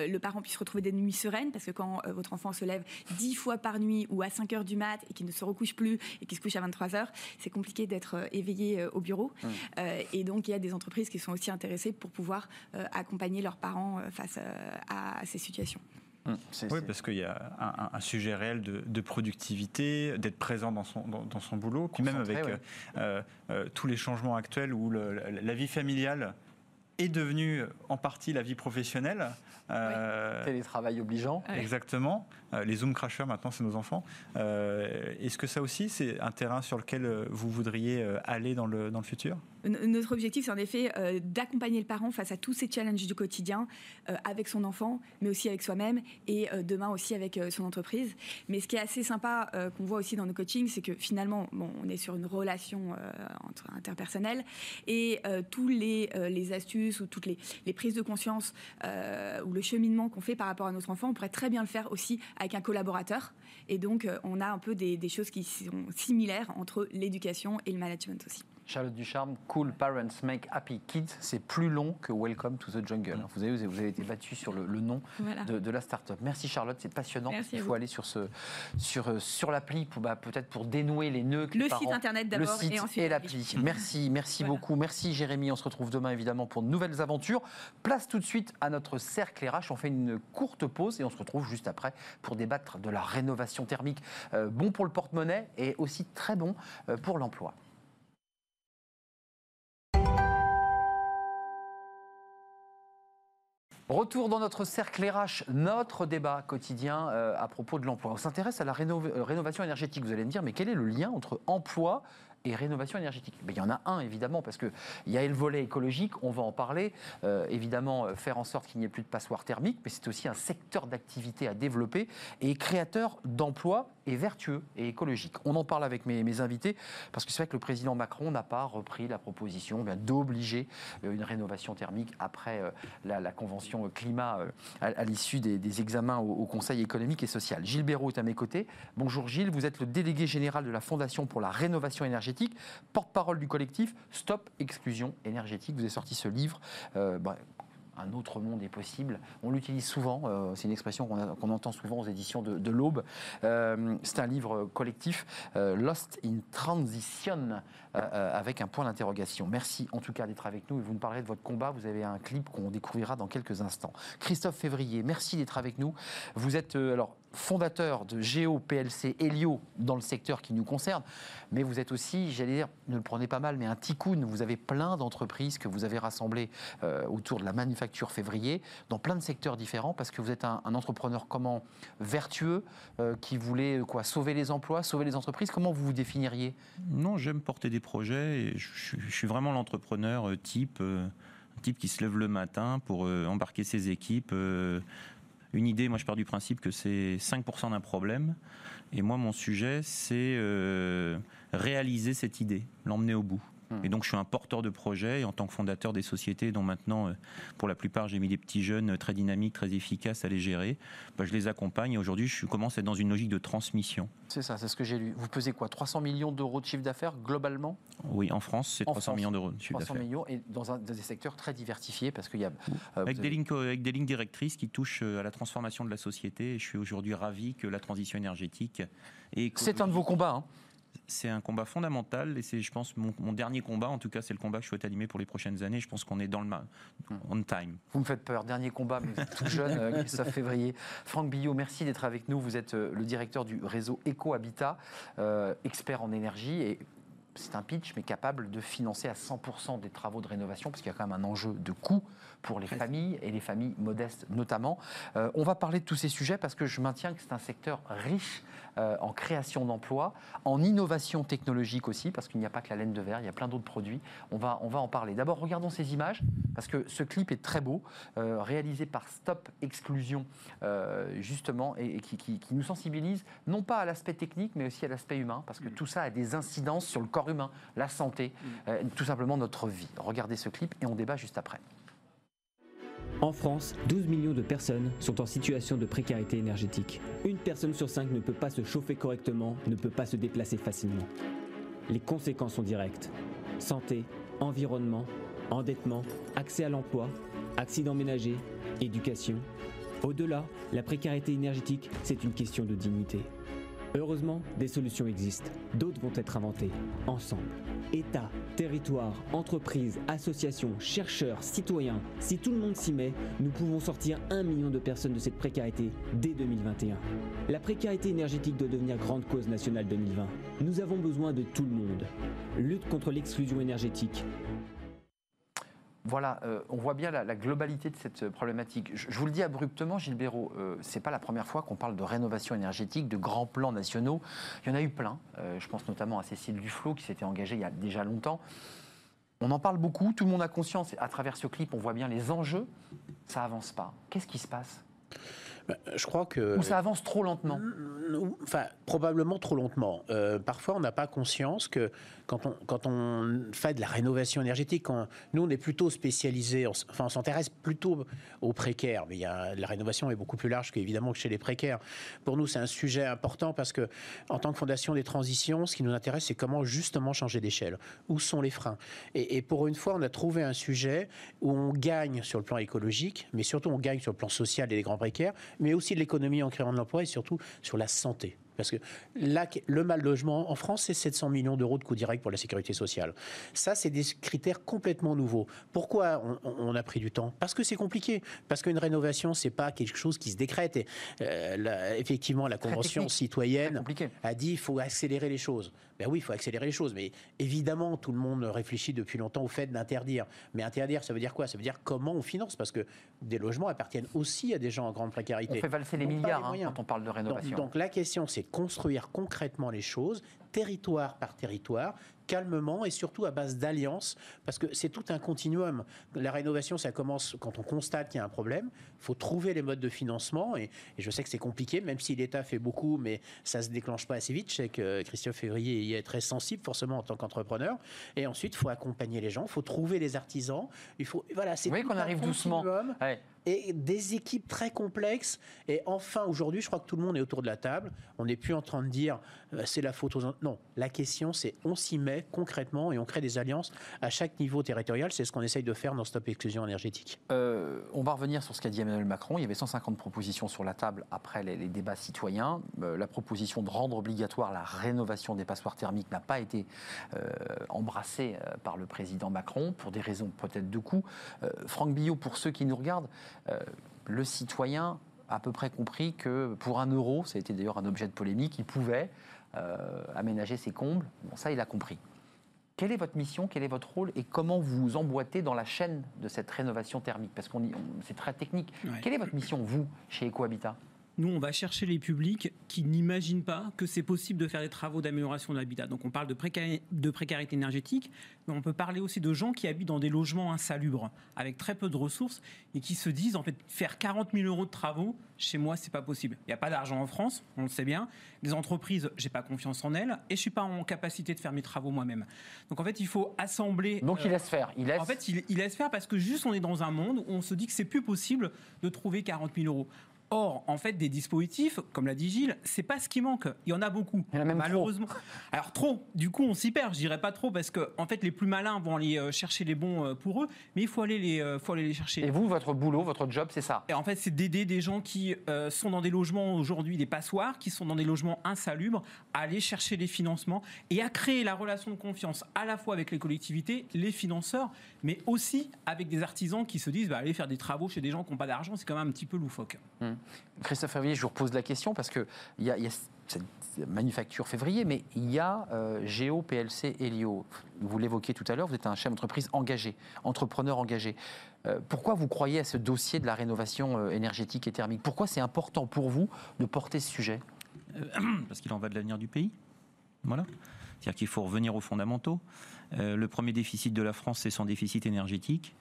le parent puisse retrouver des nuits sereines, parce que quand votre enfant se lève 10 fois par nuit ou à 5 heures du mat et qu'il ne se recouche plus et qu'il se couche à 23 heures, c'est compliqué d'être euh, éveillé euh, au bureau. Mmh. Euh, et donc, il y a des entreprises qui sont aussi intéressées pour pouvoir euh, accompagner leurs parents euh, face euh, à ces situations. hum, Oui, parce qu'il y a un, un- un sujet réel de, de productivité, d'être présent dans son, dans, dans son boulot, puis même avec ouais. euh, euh, tous les changements actuels où le- la, la vie familiale est devenue en partie la vie professionnelle. Euh, Télétravail obligeant. Ouais. Exactement. Euh, les Zoom crashers, maintenant, c'est nos enfants. Euh, Est-ce que ça aussi, c'est un terrain sur lequel euh, vous voudriez aller dans le, dans le futur? Notre objectif, c'est en effet d'accompagner le parent face à tous ces challenges du quotidien, avec son enfant, mais aussi avec soi-même, et demain aussi avec son entreprise. Mais ce qui est assez sympa, qu'on voit aussi dans nos coachings, c'est que finalement, bon, on est sur une relation interpersonnelle, et tous les, les astuces ou toutes les, les prises de conscience ou le cheminement qu'on fait par rapport à notre enfant, on pourrait très bien le faire aussi avec un collaborateur. Et donc, euh, on a un peu des, des choses qui sont similaires entre l'éducation et le management aussi. Charlotte Ducharme, Cool Parents Make Happy Kids, c'est plus long que Welcome to the Jungle. Mm. Vous, avez, vous avez été battu sur le, le nom Voilà. de, de la start-up. Merci Charlotte, c'est passionnant. Merci Il faut aller sur, ce, sur, euh, sur l'appli, pour, bah, peut-être pour dénouer les nœuds que Le les site parents- internet le d'abord site et ensuite et l'appli. Merci, merci Voilà. beaucoup. Merci Jérémy. On se retrouve demain évidemment pour de nouvelles aventures. Place tout de suite à notre cercle RH. On fait une courte pause et on se retrouve juste après pour débattre de la rénovation thermique. Euh, bon pour le porte-monnaie et aussi très bon euh, pour l'emploi. Retour dans notre cercle RH, notre débat quotidien euh, à propos de l'emploi. On s'intéresse à la euh, rénovation énergétique. Vous allez me dire, mais quel est le lien entre emploi et rénovation énergétique Il y en a un, évidemment, parce qu'il y a le volet écologique, on va en parler. Euh, évidemment, euh, faire en sorte qu'il n'y ait plus de passoires thermiques, mais c'est aussi un secteur d'activité à développer et créateur d'emplois et vertueux et écologique. On en parle avec mes, invités, parce que c'est vrai que le président Macron n'a pas repris la proposition d'obliger euh, une rénovation thermique après la, convention climat à, l'issue des, des examens au, au Conseil économique et social. Gilles Béraud est à mes côtés. Bonjour Gilles, vous êtes le délégué général de la Fondation pour la rénovation énergétique, porte-parole du collectif Stop Exclusion énergétique. Vous avez sorti ce livre. euh, bah, un autre monde est possible. On l'utilise souvent, euh, c'est une expression qu'on entend souvent aux éditions de, l'Aube. Euh, c'est un livre collectif, Lost in Transition, avec un point d'interrogation. Merci en tout cas d'être avec nous et vous nous parlerez de votre combat. Vous avez un clip qu'on découvrira dans quelques instants. Christophe Février, merci d'être avec nous. Vous êtes alors fondateur de Géo PLC Helio dans le secteur qui nous concerne, mais vous êtes aussi, j'allais dire, ne le prenez pas mal, mais un ticoun. Vous avez plein d'entreprises que vous avez rassemblées euh, autour de la manufacture février dans plein de secteurs différents parce que vous êtes un, entrepreneur comment vertueux euh, qui voulait euh, quoi sauver les emplois, sauver les entreprises. Comment vous vous définiriez? Non, j'aime porter des projets et je, suis- vraiment l'entrepreneur type, euh, type qui se lève le matin pour embarquer ses équipes. Une idée, moi je pars du principe que c'est 5% d'un problème. Et moi, mon sujet, c'est euh, réaliser cette idée, l'emmener au bout. Et donc, je suis un porteur de projet et en tant que fondateur des sociétés dont maintenant, euh, pour la plupart, j'ai mis des petits jeunes très dynamiques, très efficaces à les gérer, bah, je les accompagne et aujourd'hui, je commence à être dans une logique de transmission. C'est ça, c'est ce que j'ai lu. Vous pesez quoi 300 millions d'euros de chiffre d'affaires globalement? Oui, en France, c'est En 300 France, millions d'euros de chiffre 300 d'affaires. millions et dans, un, dans des secteurs très diversifiés parce qu'il y a. euh, Avec des, avez- lignes, co- avec des lignes directrices qui touchent euh, à la transformation de la société. Et je suis aujourd'hui ravi que la transition énergétique C'est un de vos combats. hein. C'est un combat fondamental et c'est, je pense, mon, mon dernier combat. En tout cas, c'est le combat que je souhaite animer pour les prochaines années. Je pense qu'on est dans le ma- on time. Vous me faites peur. Dernier combat, mais vous êtes tout jeune, euh, Christophe Février. Franck Billot, merci d'être avec nous. Vous êtes euh, le directeur du réseau Eco-Habitat, euh, expert en énergie et c'est un pitch, mais capable de financer à 100% des travaux de rénovation, parce qu'il y a quand même un enjeu de coût pour les familles et les familles modestes notamment. Euh, on va parler de tous ces sujets parce que je maintiens que c'est un secteur riche euh, en création d'emplois, en innovation technologique aussi, parce qu'il n'y a pas que la laine de verre, il y a plein d'autres produits. On va, on va en parler. D'abord, regardons ces images, parce que ce clip est très beau, euh, réalisé par Stop Exclusion, justement, et, et qui, qui- qui nous sensibilise non pas à l'aspect technique, mais aussi à l'aspect humain, parce que tout ça a des incidences sur le corps humain, la santé, euh, tout simplement notre vie. Regardez ce clip et on débat juste après. En France, 12 millions de personnes sont en situation de précarité énergétique. Une personne sur cinq ne peut pas se chauffer correctement, ne peut pas se déplacer facilement. Les conséquences sont directes. Santé, environnement, endettement, accès à l'emploi, accidents ménagers, éducation. Au-delà, la précarité énergétique, c'est une question de dignité. Heureusement, des solutions existent. D'autres vont être inventées, ensemble. État, territoire, entreprises, associations, chercheurs, citoyens, si tout le monde s'y met, nous pouvons sortir un million de personnes de cette précarité dès 2021. La précarité énergétique doit devenir grande cause nationale 2020. Nous avons besoin de tout le monde. Lutte contre l'exclusion énergétique, Voilà, euh, on voit bien la, la globalité de cette euh, problématique. Je, je vous le dis abruptement, Gilles Béraud, euh, c'est pas la première fois qu'on parle de rénovation énergétique, de grands plans nationaux. Il y en a eu plein. Euh, je pense notamment à Cécile Duflot qui s'était engagée il y a déjà longtemps. On en parle beaucoup, tout le monde a conscience. À travers ce clip, on voit bien les enjeux. Ça avance pas. Qu'est-ce qui se passe? Ben, Je crois que. Ou ça avance trop lentement? Enfin, probablement trop lentement. Euh, parfois, on n'a pas conscience que quand on, on fait de la rénovation énergétique, quand- nous, on est plutôt spécialisé, on, enfin, on s'intéresse plutôt aux précaires, mais il y a, la rénovation est beaucoup plus large qu'évidemment que chez les précaires. Pour nous, c'est un sujet important parce que, en tant que Fondation des transitions, ce qui nous intéresse, c'est comment justement changer d'échelle. Où sont les freins? Et, et pour une fois, on a trouvé un sujet où on gagne sur le plan écologique, mais surtout on gagne sur le plan social et des grands précaires, mais aussi de l'économie en créant de l'emploi et surtout sur la santé. Parce que là, le mal logement en France, c'est 700 millions d'euros de coûts directs pour la sécurité sociale. Ça, c'est des critères complètement nouveaux. Pourquoi on, on a pris du temps? Parce que c'est compliqué. Parce qu'une rénovation, c'est pas quelque chose qui se décrète. Et, euh, effectivement, la convention citoyenne a dit il faut accélérer les choses. Ben oui, il faut accélérer les choses. Mais évidemment, tout le monde réfléchit depuis longtemps au fait d'interdire. Mais interdire, ça veut dire quoi? Ça veut dire comment on finance? Parce que des logements appartiennent aussi à des gens en grande précarité. On fait valser les Donc, milliards les hein, quand on parle de Donc, rénovation. donc la question, c'est construire concrètement les choses, territoire par territoire, calmement et surtout à base d'alliances, parce que c'est tout un continuum. La rénovation, ça commence quand on constate qu'il y a un problème. Il faut trouver les modes de financement, et, et je sais que c'est compliqué, même si l'État fait beaucoup, mais ça se déclenche pas assez vite. Je sais que Christophe Février y est très sensible, forcément en tant qu'entrepreneur. Et ensuite, il faut accompagner les gens, il faut trouver les artisans. Il faut, voilà, c'est Vous voyez qu'on arrive doucement. Ouais. Et des équipes très complexes. Et enfin, aujourd'hui, je crois que tout le monde est autour de la table. On n'est plus en train de dire euh, c'est la faute aux. Non, la question, c'est on s'y met concrètement et on crée des alliances à chaque niveau territorial. C'est ce qu'on essaye de faire dans Stop Exclusion énergétique. Euh, on va revenir sur ce qu'a dit Emmanuel Macron. Il y avait 150 propositions sur la table après les, débats citoyens. Euh, la proposition de rendre obligatoire la rénovation des passoires thermiques n'a pas été embrassée par le président Macron pour des raisons peut-être de coût. Franck Billot, pour ceux qui nous regardent, le citoyen a à peu près compris que pour un euro, ça a été d'ailleurs un objet de polémique, il pouvait euh, aménager ses combles. Bon, ça, il a compris. Quelle est votre mission, quel est votre rôle? Et comment vous vous emboîtez dans la chaîne de cette rénovation thermique? Parce qu'on c'est très technique. Ouais. Quelle est votre mission, vous, chez EcoHabitat? Nous, on va chercher les publics qui n'imaginent pas que c'est possible de faire des travaux d'amélioration de l'habitat. Donc on parle de, précarité, de précarité énergétique, mais on peut parler aussi de gens qui habitent dans des logements insalubres, avec très peu de ressources, et qui se disent, en fait, faire 40 000 euros de travaux, chez moi, c'est pas possible. Il n'y a pas d'argent en France, on le sait bien. Les entreprises, j'ai pas confiance en elles, et je suis pas en capacité de faire mes travaux moi-même. Donc en fait, il faut assembler. Donc il laisse faire. Il laisse... En fait, il, il laisse faire parce que juste on est dans un monde où on se dit que c'est plus possible de trouver 40 000 euros. Or, en fait, des dispositifs, comme l'a dit Gilles, c'est pas ce qui manque. Il y en a beaucoup. Il y en a même malheureusement. Alors trop. Du coup, on s'y perd. Je dirais pas trop parce que, en fait, les plus malins vont aller euh, chercher les bons euh, pour eux, mais il faut aller les, euh, faut aller les chercher. Et vous, votre boulot, votre job, c'est ça? Et en fait, c'est d'aider des gens qui euh, sont dans des logements aujourd'hui, des passoires, qui sont dans des logements insalubres, à aller chercher les financements et à créer la relation de confiance à la fois avec les collectivités, les financeurs, mais aussi avec des artisans qui se disent, bah, aller faire des travaux chez des gens qui n'ont pas d'argent, c'est quand même un petit peu loufoque. Hum. Christophe Hervier, je vous repose la question parce qu'il y a, y a cette manufacture février, mais il y a euh, Géo, PLC, Helio. Vous l'évoquiez tout à l'heure, vous êtes un chef d'entreprise engagé, entrepreneur engagé. Euh, pourquoi vous croyez à ce dossier de la rénovation euh, énergétique et thermique? Pourquoi c'est important pour vous de porter ce sujet? Euh, Parce qu'il en va de l'avenir du pays. Voilà. C'est-à-dire qu'il faut revenir aux fondamentaux. Le premier déficit de la France, c'est son déficit énergétique.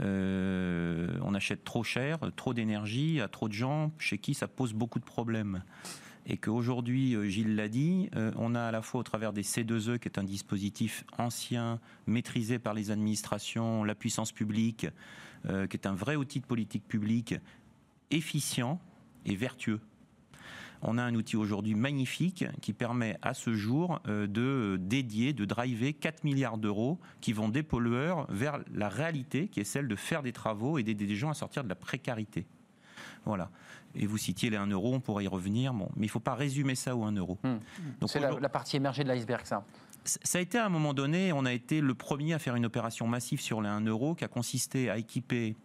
Euh, on achète trop cher, trop d'énergie à trop de gens chez qui ça pose beaucoup de problèmes. Et qu'aujourd'hui, euh, Gilles l'a dit, euh, on a à la fois au travers des C2E, qui est un dispositif ancien, maîtrisé par les administrations, la puissance publique, qui est un vrai outil de politique publique, efficient et vertueux. On a un outil aujourd'hui magnifique qui permet à ce jour euh, de dédier, de driver 4 milliards d'euros qui vont des pollueurs vers la réalité qui est celle de faire des travaux et d'aider des gens à sortir de la précarité. Voilà. Et vous citiez les 1 euro, on pourrait y revenir, bon, mais il ne faut pas résumer ça au 1 euro. Donc C'est la, la partie émergée de l'iceberg, ça. ça a été à un moment donné, on a été le premier à faire une opération massive sur les 1 euro qui a consisté à équiper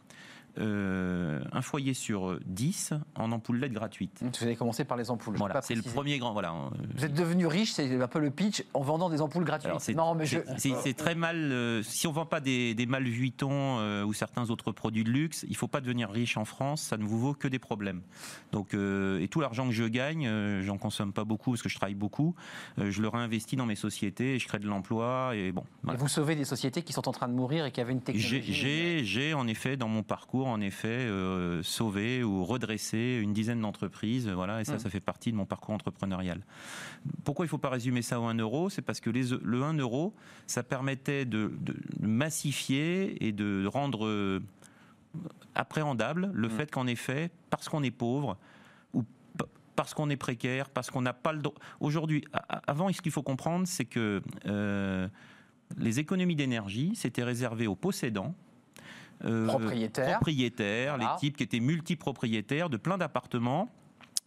euh, un foyer sur 10 en ampoules LED gratuites. Vous avez commencé par les ampoules. Voilà, c'est le premier grand. Voilà. euh, Vous êtes devenu riche, c'est un peu le pitch, en vendant des ampoules gratuites. Non, mais je... c'est- très mal. euh, si on vend pas des, des Vuitton euh, ou certains autres produits de luxe, il faut pas devenir riche en France. Ça ne vous vaut que des problèmes. Donc, euh, et tout l'argent que je gagne, euh, j'en consomme pas beaucoup parce que je travaille beaucoup. euh, je le réinvestis dans mes sociétés et je crée de l'emploi. Et bon. Et vous sauvez des sociétés qui sont en train de mourir et qui avaient une technologie. J'ai, j'ai, en effet, dans mon parcours, en effet, euh, sauvé ou redressé une dizaine d'entreprises, voilà, et ça, Mm. ça fait partie de mon parcours entrepreneurial. Pourquoi il ne faut pas résumer ça au 1 euro? C'est parce que les, le 1 euro, ça permettait de, de massifier et de rendre euh, appréhendable le Mm. fait qu'en effet, parce qu'on est pauvre, ou parce qu'on est précaire, parce qu'on n'a pas le droit. Aujourd'hui, avant, ce qu'il faut comprendre, c'est que euh, les économies d'énergie, c'était réservé aux possédants. Euh, Propriétaires. propriétaires, Voilà. les types qui étaient multipropriétaires de plein d'appartements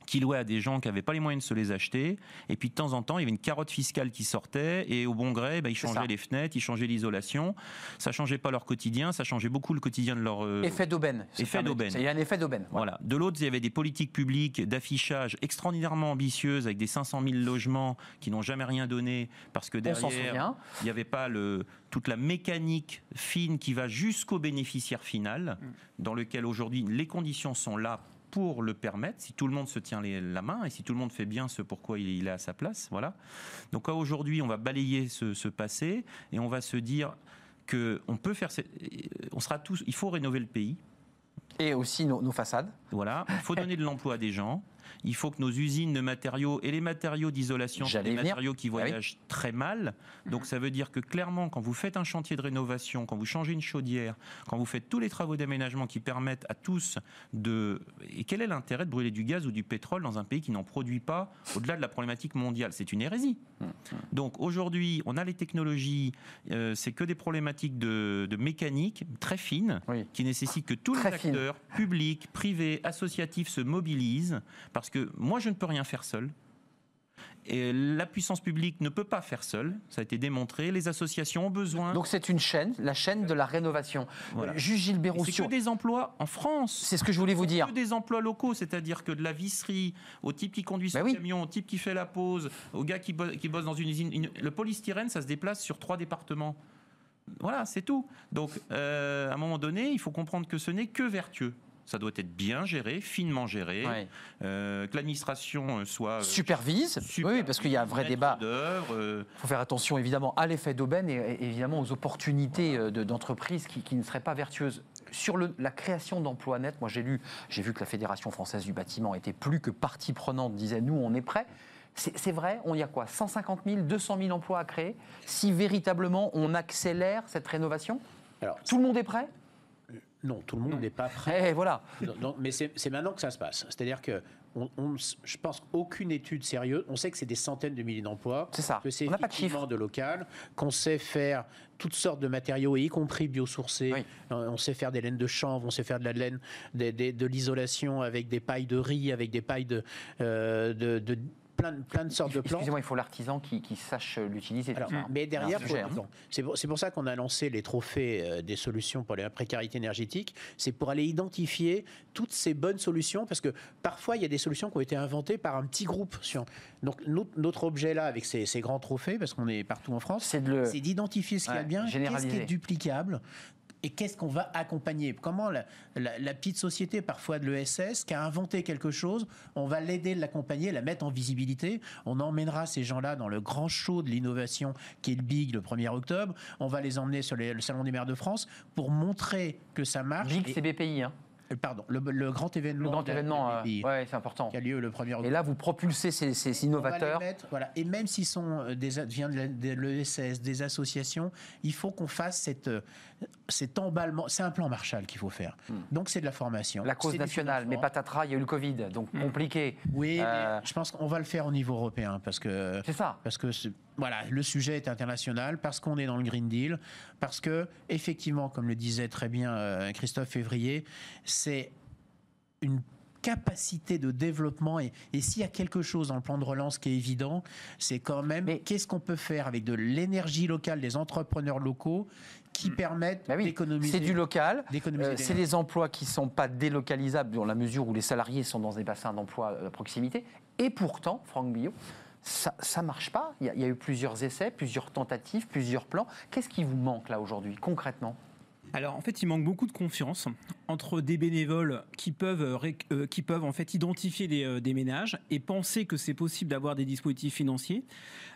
qui louaient à des gens qui n'avaient pas les moyens de se les acheter. Et puis de temps en temps, il y avait une carotte fiscale qui sortait et au bon gré, ben, ils changeaient les fenêtres, ils changeaient l'isolation. Ça changeait pas leur quotidien, ça changeait beaucoup le quotidien de leur... euh, Effet d'aubaine. Effet d'aubaine. Il y a un effet d'aubaine. voilà. De l'autre, il y avait des politiques publiques d'affichage extraordinairement ambitieuses avec des 500 000 logements qui n'ont jamais rien donné parce que derrière, il n'y avait pas le, toute la mécanique fine qui va jusqu'au bénéficiaire final, dans lequel aujourd'hui les conditions sont là pour le permettre, si tout le monde se tient les- la main et si tout le monde fait bien ce pourquoi il, il est à sa place. Voilà. Donc là, aujourd'hui, on va balayer ce, ce passé et on va se dire que on peut faire, on sera tous, il faut rénover le pays. Et aussi nos, nos façades. Voilà, il faut donner de l'emploi à des gens. Il faut que nos usines de matériaux et les matériaux d'isolation des matériaux qui Ah oui. voyagent très mal. Donc ça veut dire que clairement, quand vous faites un chantier de rénovation, quand vous changez une chaudière, quand vous faites tous les travaux d'aménagement qui permettent à tous de... Et quel est l'intérêt de brûler du gaz ou du pétrole dans un pays qui n'en produit pas au-delà de la problématique mondiale? C'est une hérésie. Donc aujourd'hui, on a les technologies, euh, c'est que des problématiques de, de mécanique très fines Oui. qui nécessitent que tous Très les acteurs, publics, privés, associatifs, se mobilisent parce que moi, je ne peux rien faire seul. Et la puissance publique ne peut pas faire seule, ça a été démontré. Les associations ont besoin. Donc c'est une chaîne, la chaîne de la rénovation. Voilà. Euh, Juge Et Béroux, c'est que des emplois en France. c'est ce que je voulais vous dire. Que des emplois locaux, c'est-à-dire que de la visserie au type qui conduit son Bah oui. camion, au type qui fait la pause, au gars qui bosse, qui bosse dans une usine. une- le polystyrène, ça se déplace sur trois départements. Voilà, c'est tout. Donc, euh, à un moment donné, il faut comprendre que ce n'est que vertueux. Ça doit être bien géré, finement géré, Ouais. euh, que l'administration soit euh, Supervise, oui, parce qu'il y a un vrai débat. euh, Il faut faire attention évidemment à l'effet d'aubaine et, et évidemment aux opportunités euh, de- d'entreprises qui, qui ne seraient pas vertueuses. Sur le- la création d'emplois nets, moi j'ai lu, j'ai vu que la Fédération française du bâtiment était plus que partie prenante, disait nous on est prêts. C'est c'est vrai, on y a quoi? 150 000, 200 000 emplois à créer si véritablement on accélère cette rénovation? Alors, Tout le monde est prêt? Non, tout le monde n'est pas prêt. Eh voilà. Donc, mais c'est maintenant que ça se passe. C'est-à-dire que on, on- je pense qu'aucune étude sérieuse, on sait que c'est des centaines de milliers d'emplois, C'est ça. que c'est n'a pas de effectivement de local, qu'on sait faire toutes sortes de matériaux, y compris biosourcés. Oui. Euh, On sait faire des laines de chanvre, on sait faire de la laine, des- des- de l'isolation avec des pailles de riz, avec des pailles de, euh, de, de- plein, de- plein de sortes de plantes. Excusez-moi, il faut l'artisan qui, qui sache l'utiliser. Tout ça. mais derrière, C'est pour, ça qu'on a lancé les trophées euh, des solutions pour la précarité énergétique. C'est pour aller identifier toutes ces bonnes solutions, parce que parfois il y a des solutions qui ont été inventées par un petit groupe. Donc notre, notre objet là, avec ces, ces grands trophées, parce qu'on est partout en France, C'est d'identifier ce qu'il y a de bien, qu'est-ce qui est duplicable. Et qu'est-ce qu'on va accompagner? Comment la, la- la petite société, parfois de l'ESS, qui a inventé quelque chose, on va l'aider, l'accompagner, la mettre en visibilité? On emmènera ces gens-là dans le grand show de l'innovation qui est le BIG le 1er octobre. On va les emmener sur les- le Salon des maires de France pour montrer que ça marche. Big, c'est BPI. hein. Euh, Pardon, le, le grand événement. Le grand événement, euh, ouais, c'est important. qui a lieu le 1er octobre. Et là, vous propulsez ces, innovateurs. mettre, voilà. Et même s'ils sont euh, des, viennent de l'ESS, des associations, il faut qu'on fasse cette, cet emballement. C'est un plan Marshall qu'il faut faire. Donc c'est de la formation. Hmm. La cause nationale, mais patatras, il y a eu le Covid, donc compliqué. Oui, Euh, mais je pense qu'on va le faire au niveau européen parce que C'est ça. parce que voilà, le sujet est international, parce qu'on est dans le Green Deal, parce que effectivement, comme le disait très bien euh, Christophe Février, c'est une capacité de développement et, et s'il y a quelque chose dans le plan de relance qui est évident, c'est quand même qu'est-ce qu'on peut faire avec de l'énergie locale des entrepreneurs locaux qui permettent Bah oui, d'économiser c'est du local. Euh, c'est des emplois qui ne sont pas délocalisables dans la mesure où les salariés sont dans des bassins d'emploi à proximité. Et pourtant, Franck Billot, ça ne marche pas. Il y, il y a eu plusieurs essais, plusieurs tentatives, plusieurs plans. Qu'est-ce qui vous manque là aujourd'hui, concrètement? Alors en fait, il manque beaucoup de confiance entre des bénévoles qui peuvent, euh, euh, qui peuvent en fait identifier des, euh, des ménages et penser que c'est possible d'avoir des dispositifs financiers.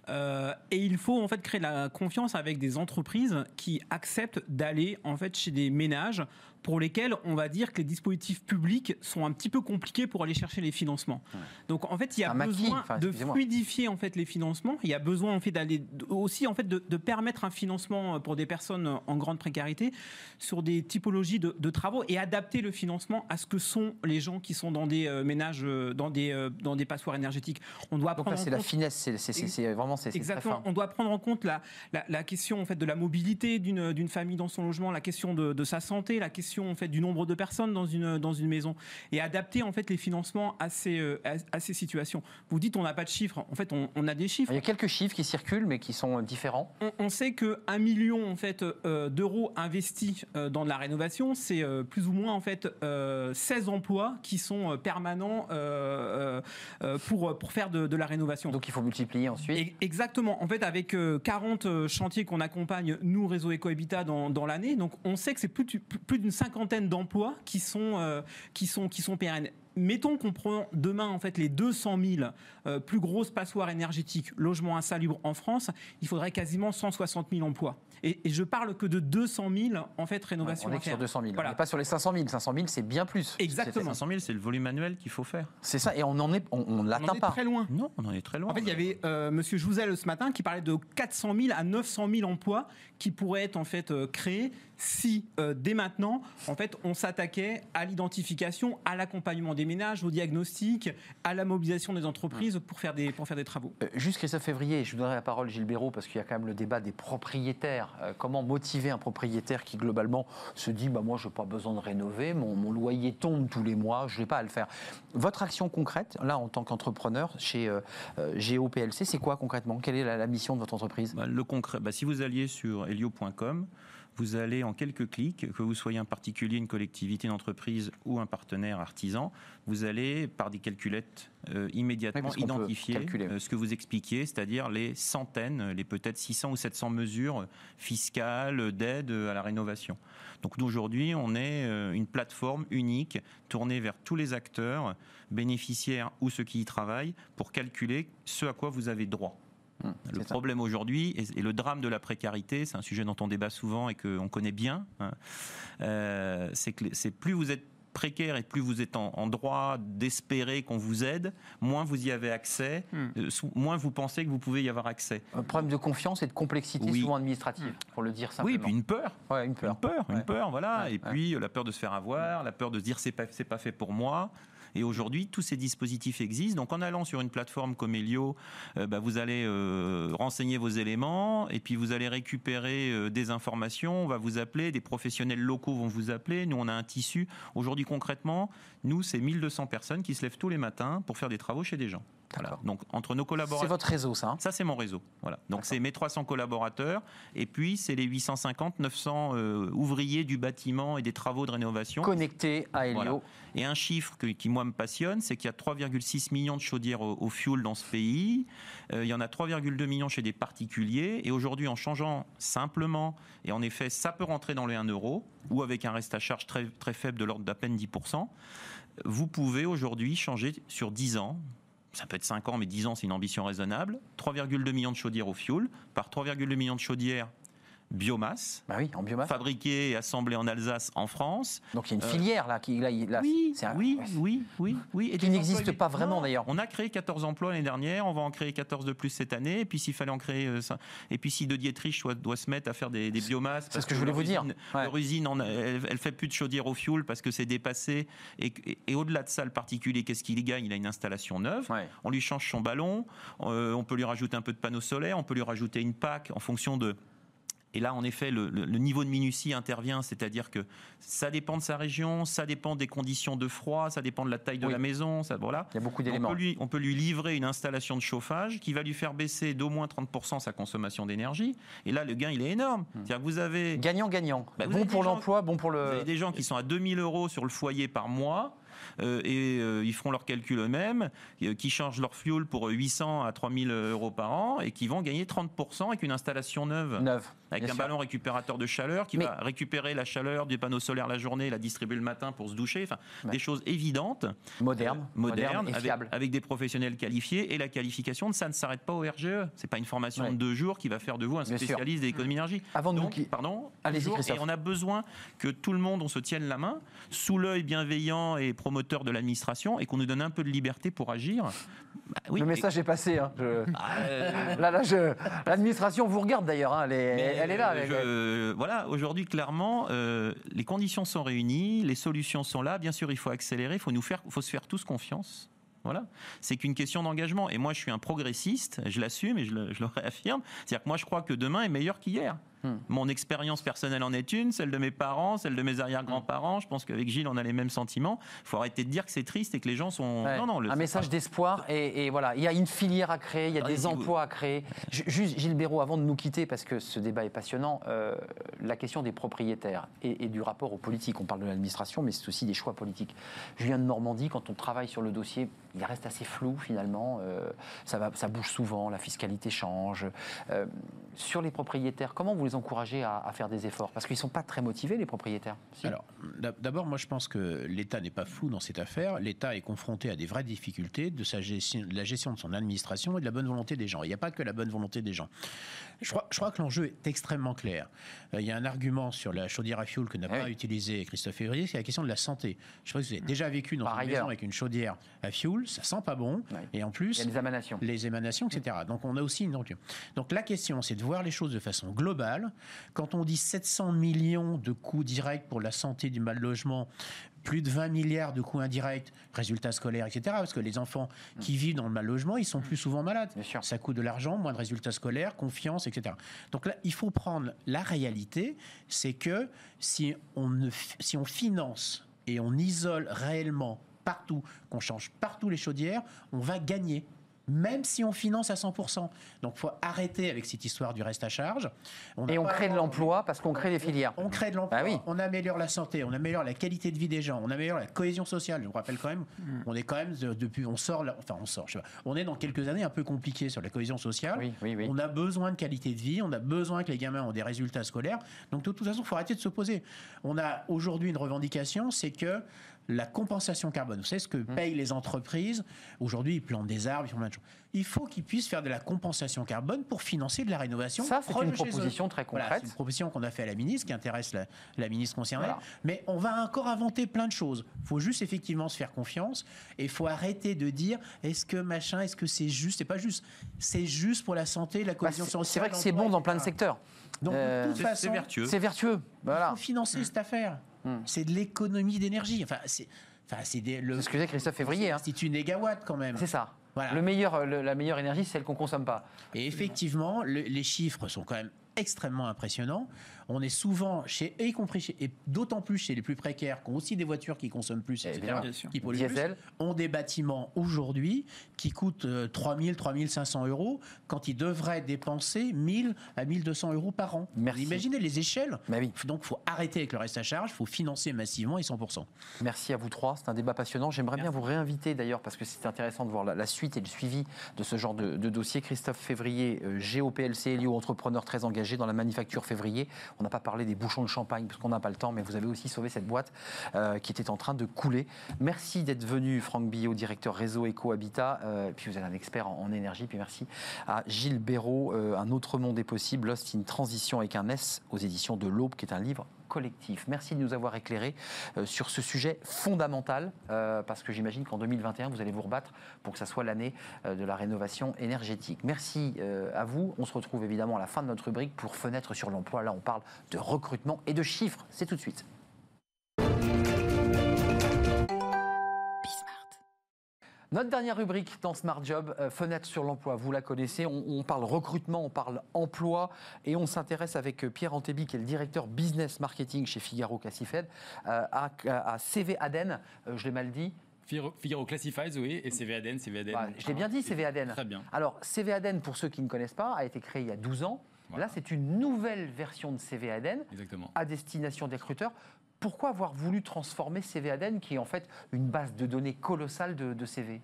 Euh, et il faut en fait créer de la confiance avec des entreprises qui acceptent d'aller en fait chez des ménages pour lesquels on va dire que les dispositifs publics sont un petit peu compliqués pour aller chercher les financements. Donc en fait, il y a Un maquis, besoin enfin, de fluidifier en fait les financements. Il y a besoin en fait d'aller aussi en fait de, de permettre un financement pour des personnes en grande précarité sur des typologies de, de travaux et adapter le financement à ce que sont les gens qui sont dans des euh, ménages, euh, dans des euh, dans des passoires énergétiques. On doit Donc prendre là, c'est la finesse, c'est vraiment c'est c'est très Exactement. fin. On doit prendre en compte la, la, la question en fait de la mobilité d'une d'une famille dans son logement, la question de, de sa santé, la question en fait du nombre de personnes dans une dans une maison et adapter en fait les financements à ces à, à ces situations. Vous dites on n'a pas de chiffres. En fait, on, on a des chiffres. Il y a quelques chiffres qui circulent, mais qui sont différents. On, on sait que 1 million en fait euh, d'euros investis euh, dans de la rénovation, c'est euh, plus ou moins en fait euh, 16 emplois qui sont euh, permanents euh, euh, pour pour faire de, de la rénovation. Donc il faut multiplier ensuite. Exactement. En fait, avec euh, 40 euh, chantiers qu'on accompagne, nous, Réseau Ecohabitat, dans, dans l'année, donc on sait que c'est plus, plus d'une cinquantaine d'emplois qui sont, euh, qui, sont, qui sont pérennes. Mettons qu'on prend demain en fait les 200 000 euh, plus grosses passoires énergétiques, logements insalubres en France, il faudrait quasiment 160 000 emplois. Et, et je parle que de 200 000 en fait rénovations on est à sur faire. 200 000. Voilà. On n'est pas sur les 500 000. 500 000, c'est bien plus. Exactement. 500 000, c'est le volume annuel qu'il faut faire. C'est ça, et on en est, on, on ne On en l'atteint est pas. très loin. Non, on en est très loin. En fait, il y avait euh, Monsieur Jouzel ce matin qui parlait de 400 000 à 900 000 emplois qui pourraient être en fait euh, créés si euh, dès maintenant, en fait, on s'attaquait à l'identification, à l'accompagnement des ménages, au diagnostic, à la mobilisation des entreprises pour faire des pour faire des travaux. Euh, Juste Christophe Février, je vous donnerai la parole Gilles Béraud parce qu'il y a quand même le débat des propriétaires. Euh, comment motiver un propriétaire qui globalement se dit bah, moi je n'ai pas besoin de rénover, mon, mon loyer tombe tous les mois, je n'ai pas à le faire. Votre action concrète, là en tant qu'entrepreneur chez euh, euh, GOPLC, c'est quoi concrètement? Quelle est la, la mission de votre entreprise? Bah, le concret, bah, si vous alliez sur helio.com, vous allez en quelques clics, que vous soyez un particulier, une collectivité, une entreprise ou un partenaire artisan, vous allez par des calculettes euh, immédiatement identifier euh, ce que vous expliquiez, c'est-à-dire les centaines, les peut-être 600 ou 700 mesures fiscales d'aide à la rénovation. Donc nous, aujourd'hui, on est euh, une plateforme unique tournée vers tous les acteurs, bénéficiaires ou ceux qui y travaillent, pour calculer ce à quoi vous avez droit. Hum, Le ça. problème aujourd'hui et, et le drame de la précarité, c'est un sujet dont on débat souvent et qu'on connaît bien, hein, euh, c'est que c'est plus vous êtes précaire et plus vous êtes en, en droit d'espérer qu'on vous aide, moins vous y avez accès, Hmm. euh, sou- moins vous pensez que vous pouvez y avoir accès. Un problème de confiance et de complexité Oui. souvent administrative, pour le dire simplement. Oui, et puis une peur. Ouais, une peur. Une peur, une peur, voilà. Ouais, et puis euh, la peur de se faire avoir, la peur de se dire c'est pas, c'est pas fait pour moi. Et aujourd'hui, tous ces dispositifs existent. Donc, en allant sur une plateforme comme Helio, euh, bah, vous allez euh, renseigner vos éléments et puis vous allez récupérer euh, des informations. On va vous appeler, des professionnels locaux vont vous appeler. Nous, on a un tissu. Aujourd'hui, concrètement, nous, c'est 1200 personnes qui se lèvent tous les matins pour faire des travaux chez des gens. Voilà. Donc, entre nos C'est collaborateurs. votre réseau, ça. hein Ça, c'est mon réseau. Voilà. Donc, c'est mes 300 collaborateurs. Et puis, c'est les 850, 900 euh, ouvriers du bâtiment et des travaux de rénovation. Connecté à Helio. Voilà. Et un chiffre que- qui, moi, me passionne, c'est qu'il y a 3,6 millions de chaudières au, au fioul dans ce pays. Euh, il y en a 3,2 millions chez des particuliers. Et aujourd'hui, en changeant simplement, et en effet, ça peut rentrer dans les 1 euro, ou avec un reste à charge très, très faible de l'ordre d'à peine 10%, vous pouvez aujourd'hui changer sur 10 ans. Ça peut être 5 ans, mais 10 ans, c'est une ambition raisonnable. 3,2 millions de chaudières au fioul par 3,2 millions de chaudières biomasse, Bah oui, en biomasse. fabriquées et assemblées en Alsace, en France. Donc il y a une Euh, filière là qui là, là, oui, c'est un- oui, oui, oui, oui. Et Qui n'existe pas vraiment, d'ailleurs. On a créé 14 emplois l'année dernière, on va en créer 14 de plus cette année. Et puis s'il fallait en créer euh, ça- et puis si De Dietrich doit, doit se mettre à faire des, des biomasses, c'est parce ce que je voulais vous dire. Ouais. Leur usine, en a- elle, elle fait plus de chaudière au fioul parce que c'est dépassé. Et, et- et au-delà de ça, le particulier, qu'est-ce qu'il y gagne? Il a une installation neuve. Ouais. On lui change son ballon, euh, on peut lui rajouter un peu de panneaux solaires, on peut lui rajouter une PAC en fonction de. Et là, en effet, le, le- le niveau de minutie intervient, c'est-à-dire que ça dépend de sa région, ça dépend des conditions de froid, ça dépend de la taille de Oui. la maison, ça, voilà. Il y a beaucoup On d'éléments. peut, lui, on peut lui livrer une installation de chauffage qui va lui faire baisser d'au moins 30% sa consommation d'énergie. Et là, le gain, il est énorme. C'est-à-dire que vous avez, Gagnant-gagnant. Bah, bon pour l'emploi, bon pour vous avez le. des gens qui sont à 2000 euros sur le foyer par mois. Euh, et euh, ils feront leurs calculs eux-mêmes, euh, qui changent leur fuel pour 800 à 3000 euros par an et qui vont gagner 30% avec une installation neuve. Neuve. Avec un sûr. ballon récupérateur de chaleur qui Mais- va récupérer la chaleur du panneau solaire la journée et la distribuer le matin pour se doucher. Enfin, Ouais. des choses évidentes, Moderne, euh, moderne modernes, et avec, des professionnels qualifiés. Et la qualification, ça ne s'arrête pas au RGE. C'est pas une formation Ouais. de deux jours qui va faire de vous un spécialiste de l'économie d'énergie. Avant de nous qui- pardon, Allez-y. Et on a besoin que tout le monde, on se tienne la main, sous l'œil bienveillant et promoteur de l'administration, et qu'on nous donne un peu de liberté pour agir. Bah oui, le mais- message est passé. hein. Je- Ah, euh, Là, là, je- l'administration vous regarde d'ailleurs. hein. Elle, est, Mais, elle est là. elle- je- voilà, aujourd'hui, clairement, euh, les conditions sont réunies, les solutions sont là. Bien sûr, il faut accélérer, il faut nous faire, faut se faire tous confiance. Voilà, c'est qu'une question d'engagement. Et moi, je suis un progressiste, je l'assume et je le, je le réaffirme. C'est-à-dire que moi, je crois que demain est meilleur qu'hier. Hmm. Mon expérience personnelle en est une, celle de mes parents, celle de mes arrière-grands-parents. Je pense qu'avec Gilles, on a les mêmes sentiments. Il faut arrêter de dire que c'est triste et que les gens sont. Ouais. Non, non, le- un message d'espoir et, et voilà, il y a une filière à créer, il y a Ah, des emplois à créer. Ju- Juste Gilles Béraud, avant de nous quitter, parce que ce débat est passionnant, euh, la question des propriétaires et, et du rapport aux politiques. On parle de l'administration, mais c'est aussi des choix politiques. Julien de Normandie, quand on travaille sur le dossier, il reste assez flou finalement. euh, ça, va, ça bouge souvent, la fiscalité change. Euh, sur les propriétaires, comment vous les encouragez à, faire des efforts Parce qu'ils ne sont pas très motivés, les propriétaires. Alors, d'ab- d'abord, moi, je pense que l'État n'est pas flou dans cette affaire. L'État est confronté à des vraies difficultés de la gestion de son administration et de la bonne volonté des gens. Il n'y a pas que la bonne volonté des gens. Je crois, je crois que l'enjeu est extrêmement clair. Euh, il y a un argument sur la chaudière à fioul que n'a Oui. pas utilisé Christophe Février, c'est la question de la santé. Je pense que vous avez déjà vécu dans Par une ailleurs. maison avec une chaudière à fioul, ça sent pas bon. Oui. Et en il plus, y a des émanations. les émanations, etc. Donc on a aussi une donc la question, c'est de voir les choses de façon globale. Quand on dit 700 millions de coûts directs pour la santé du mal logement, plus de 20 milliards de coûts indirects, résultats scolaires, etc. Parce que les enfants qui vivent dans le mal logement, ils sont plus souvent malades. Bien sûr. Ça coûte de l'argent, moins de résultats scolaires, confiance, etc. Donc là, il faut prendre la réalité, c'est que si on, ne, si on finance et on isole réellement partout, qu'on change partout les chaudières, on va gagner. Même si on finance à 100%. Donc, il faut arrêter avec cette histoire du reste à charge. Et on crée de l'emploi parce qu'on crée des filières. On crée de l'emploi, Bah oui. on améliore la santé, on améliore la qualité de vie des gens, on améliore la cohésion sociale. Je vous rappelle quand même, Hmm. on est quand même de- depuis, on sort, là- enfin on sort, je sais pas, on est dans quelques années un peu compliquées sur la cohésion sociale. Oui, oui, oui. On a besoin de qualité de vie, on a besoin que les gamins ont des résultats scolaires. Donc de toute façon, il faut arrêter de s'opposer. On a aujourd'hui une revendication, c'est que la compensation carbone, vous savez ce que Hmm. payent les entreprises Aujourd'hui, ils plantent des arbres, ils font plein de choses. Il faut qu'ils puissent faire de la compensation carbone pour financer de la rénovation. Ça, c'est une proposition très Voilà, concrète. c'est une proposition qu'on a fait à la ministre, qui intéresse la, la ministre concernée. Voilà. Mais on va encore inventer plein de choses. Il faut juste effectivement se faire confiance et il faut arrêter de dire est-ce que machin, est-ce que c'est juste? C'est pas juste. C'est juste pour la santé, la Bah, cohésion sociale. c'est vrai que c'est bon dans plein de secteurs. Donc Euh, de toute C'est- façon, C'est vertueux. C'est vertueux. il Voilà. faut financer cette affaire. Hmm. C'est de l'économie d'énergie. Enfin, c'est. Enfin, c'est le. Ce que disait Christophe Février. hein. C'est une négawatt quand même. C'est ça. Voilà. Le meilleur, le- la meilleure énergie, c'est celle qu'on consomme pas. Et effectivement, le- les chiffres sont quand même extrêmement impressionnants. On est souvent, chez, et y compris chez, et d'autant plus chez les plus précaires, qui ont aussi des voitures qui consomment plus, etc.. Bien qui polluent Diesel. plus, ont des bâtiments aujourd'hui qui coûtent euh, 3 000, 3 500 euros, quand ils devraient dépenser 1000 à 1200 euros par an. Merci. Vous imaginez les échelles Bah oui. Donc, il faut arrêter avec le reste à charge, il faut financer massivement et 100%. Merci à vous trois. C'est un débat passionnant. J'aimerais bien vous réinviter d'ailleurs parce que c'est intéressant de voir la, la suite et le suivi de ce genre de, de dossier. Christophe Février, euh, GOPLC, Elio, entrepreneur très engagé dans la manufacture février. On n'a pas parlé des bouchons de champagne parce qu'on n'a pas le temps, mais vous avez aussi sauvé cette boîte euh, qui était en train de couler. Merci d'être venu, Franck Billot, directeur réseau Eco Habitat. Euh, puis vous êtes un expert en, énergie. Puis merci à Gilles Béraud, euh, Un autre monde est possible, Lost Transition avec un S aux éditions de l'Aube, qui est un livre Merci de nous avoir éclairés euh, sur ce sujet fondamental, euh, parce que j'imagine qu'en 2021, vous allez vous rebattre pour que ça soit l'année euh, de la rénovation énergétique. Merci à vous. On se retrouve évidemment à la fin de notre rubrique pour Fenêtre sur l'emploi. Là, on parle de recrutement et de chiffres. C'est tout de suite. Notre dernière rubrique dans Smart Job, euh, fenêtre sur l'emploi, vous la connaissez, on, on parle recrutement, on parle emploi et on s'intéresse avec euh, Pierre Antébi, qui est le directeur business marketing chez Figaro Classified, euh, à, à CV Aden, euh, je l'ai mal dit, Figaro, Classifieds, oui, et CVADN, CVADN. Bah, je l'ai bien dit, CV Aden. Très bien. Alors, CV Aden, pour ceux qui ne connaissent pas, a été créé il y a 12 ans. Voilà. Là, c'est une nouvelle version de CV Aden Exactement. à destination des recruteurs. Pourquoi avoir voulu transformer CV Aden, qui est en fait une base de données colossale de CV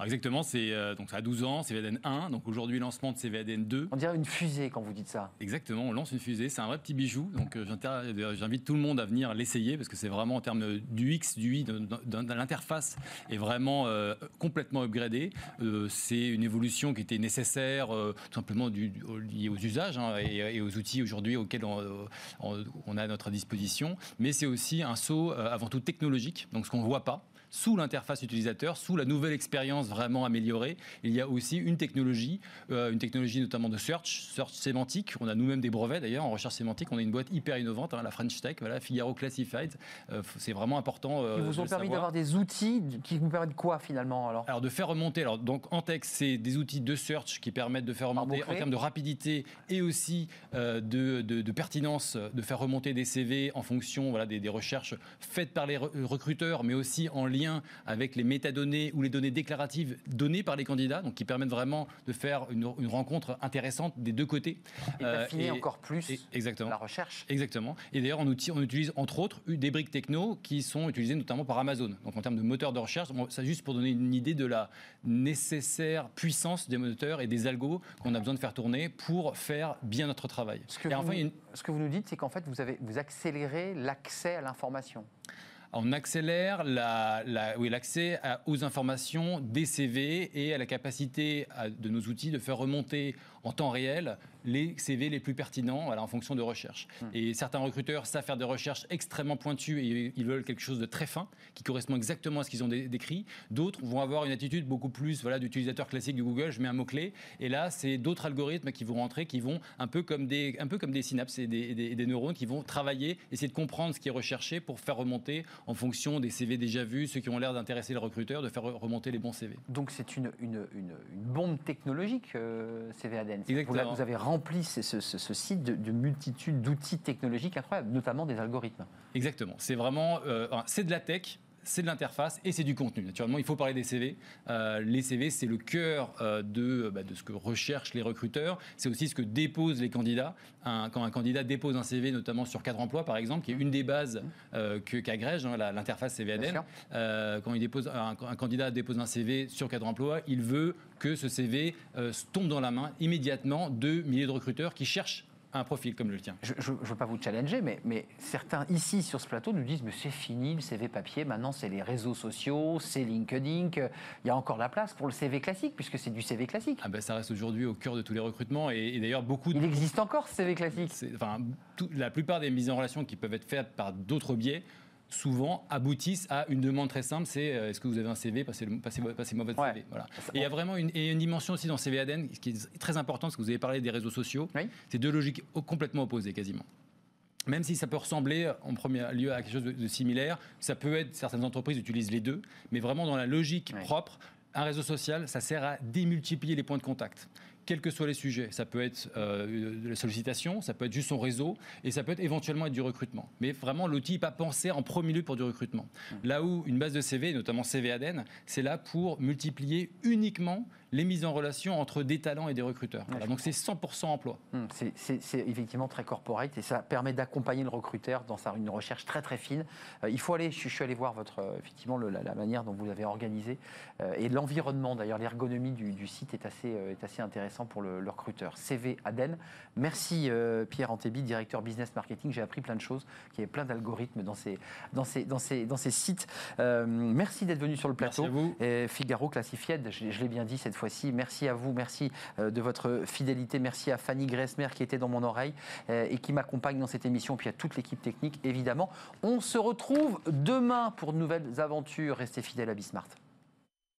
Alors exactement, c'est euh, donc ça a 12 ans, CVADN 1, donc aujourd'hui lancement de CVADN 2. On dirait une fusée quand vous dites ça. Exactement, on lance une fusée, c'est un vrai petit bijou. Donc euh, d'ailleurs, j'invite tout le monde à venir l'essayer parce que c'est vraiment en termes du X, du Y, de, de- de l'interface est vraiment euh, complètement upgradée. Euh, c'est une évolution qui était nécessaire euh, tout simplement du, liée aux usages hein, et, et aux outils aujourd'hui auxquels on, euh, on- on a à notre disposition. Mais c'est aussi un saut euh, avant tout technologique, donc ce qu'on ne voit pas sous l'interface utilisateur, sous la nouvelle expérience vraiment améliorée, il y a aussi une technologie, euh, une technologie notamment de search, search sémantique. On a nous-mêmes des brevets d'ailleurs en recherche sémantique. On a une boîte hyper innovante, hein, la French Tech, voilà, Figaro Classified. Euh, c'est vraiment important. euh, Qui vous ont permis d'avoir des outils qui vous permettent quoi finalement alors? Alors de faire remonter, alors donc en texte, c'est des outils de search qui permettent de faire remonter en termes de rapidité et aussi de, de- de pertinence, de faire remonter des CV en fonction voilà, des, des recherches faites par les re- recruteurs, mais aussi en lien avec les métadonnées ou les données déclaratives données par les candidats, donc qui permettent vraiment de faire une, une rencontre intéressante des deux côtés. Et Euh, d'affiner et- encore plus et- exactement. la recherche Exactement. Et d'ailleurs, on, utilise entre autres des briques techno qui sont utilisées notamment par Amazon. Donc en termes de moteur de recherche, ça juste pour donner une idée de la nécessaire puissance des moteurs et des algos qu'on a besoin de faire tourner pour faire bien notre travail. ce que, et vous, enfin, une- ce que vous nous dites, c'est qu'en fait, vous, avez, vous accélérez l'accès à l'information. On accélère l'accès aux informations des CV et à la capacité de nos outils de faire remonter en temps réel les CV les plus pertinents voilà, en fonction de recherche. Et certains recruteurs savent faire des recherches extrêmement pointues et ils veulent quelque chose de très fin qui correspond exactement à ce qu'ils ont dé- décrit. D'autres vont avoir une attitude beaucoup plus voilà, d'utilisateur classique de Google, je mets un mot-clé et là c'est d'autres algorithmes qui vont rentrer, qui vont un peu comme des, un peu comme des synapses et des, des- des neurones qui vont travailler, essayer de comprendre ce qui est recherché pour faire remonter en fonction des CV déjà vus, ceux qui ont l'air d'intéresser le recruteur, de faire remonter les bons CV. Donc c'est une, une, une, une bombe technologique, euh, CVADN. Vous, Exactement. la- vous avez rempli ce, site de, de multitudes d'outils technologiques incroyables, notamment des algorithmes. Exactement. C'est vraiment, euh, c'est de la tech. C'est de l'interface et c'est du contenu. Naturellement, il faut parler des CV. Euh, les CV, c'est le cœur euh, de, bah, de ce que recherchent les recruteurs. C'est aussi ce que déposent les candidats. Un- quand un candidat dépose un CV, notamment sur cadre emploi, par exemple, qui est une des bases euh, que- qu'agrège hein, l'interface euh, quand il dépose, un, un candidat dépose un CV sur cadre emploi, il veut que ce CV euh, tombe dans la main immédiatement de milliers de recruteurs qui cherchent un profil comme le tien. Je ne veux pas vous challenger, mais, mais certains ici sur ce plateau nous disent mais c'est fini le CV papier, maintenant c'est les réseaux sociaux, c'est LinkedIn, il y a encore la place pour le CV classique, puisque c'est du CV classique. Ah ben, ça reste aujourd'hui au cœur de tous les recrutements et, et d'ailleurs beaucoup de Il existe encore ce CV classique. Enfin, tout- la plupart des mises en relation qui peuvent être faites par d'autres biais, souvent aboutissent à une demande très simple, c'est euh, est-ce que vous avez un CV Passez-le- passez- Passez-moi votre Ouais. CV. Voilà. Et il y a vraiment une, et une dimension aussi dans CV ADN qui est très importante, parce que vous avez parlé des réseaux sociaux. Oui. C'est deux logiques complètement opposées quasiment. Même si ça peut ressembler en premier lieu à quelque chose de, de similaire, ça peut être, certaines entreprises utilisent les deux, mais vraiment dans la logique propre, un réseau social, ça sert à démultiplier les points de contact. Quels que soient les sujets, ça peut être euh, de la sollicitation, ça peut être juste son réseau, et ça peut être éventuellement être du recrutement. Mais vraiment, l'outil n'est pas pensé en premier lieu pour du recrutement. Là où une base de CV, notamment CV ADN, c'est là pour multiplier uniquement les mises en relation entre des talents et des recruteurs. Voilà, donc c'est 100% emploi. Hum, c'est- effectivement très corporate et ça permet d'accompagner le recruteur dans sa, une recherche très très fine. Euh, il faut aller, je, je suis allé voir votre, euh, effectivement le- la, la manière dont vous avez organisé euh, et l'environnement d'ailleurs, l'ergonomie du, du site est assez, euh, est assez intéressant pour le, le recruteur. CV Aden. Merci Pierre Antébi, directeur business marketing. J'ai appris plein de choses, qu'il y avait plein d'algorithmes dans ces, dans ces, dans ces, dans ces sites. Merci d'être venu sur le Merci plateau. à vous. Et Figaro Classified, je, je l'ai bien dit cette Merci à vous, merci euh, de votre fidélité. Merci à Fanny Gressmer qui était dans mon oreille euh, et qui m'accompagne dans cette émission, puis à toute l'équipe technique, évidemment. On se retrouve demain pour de nouvelles aventures. Restez fidèles à Bismart.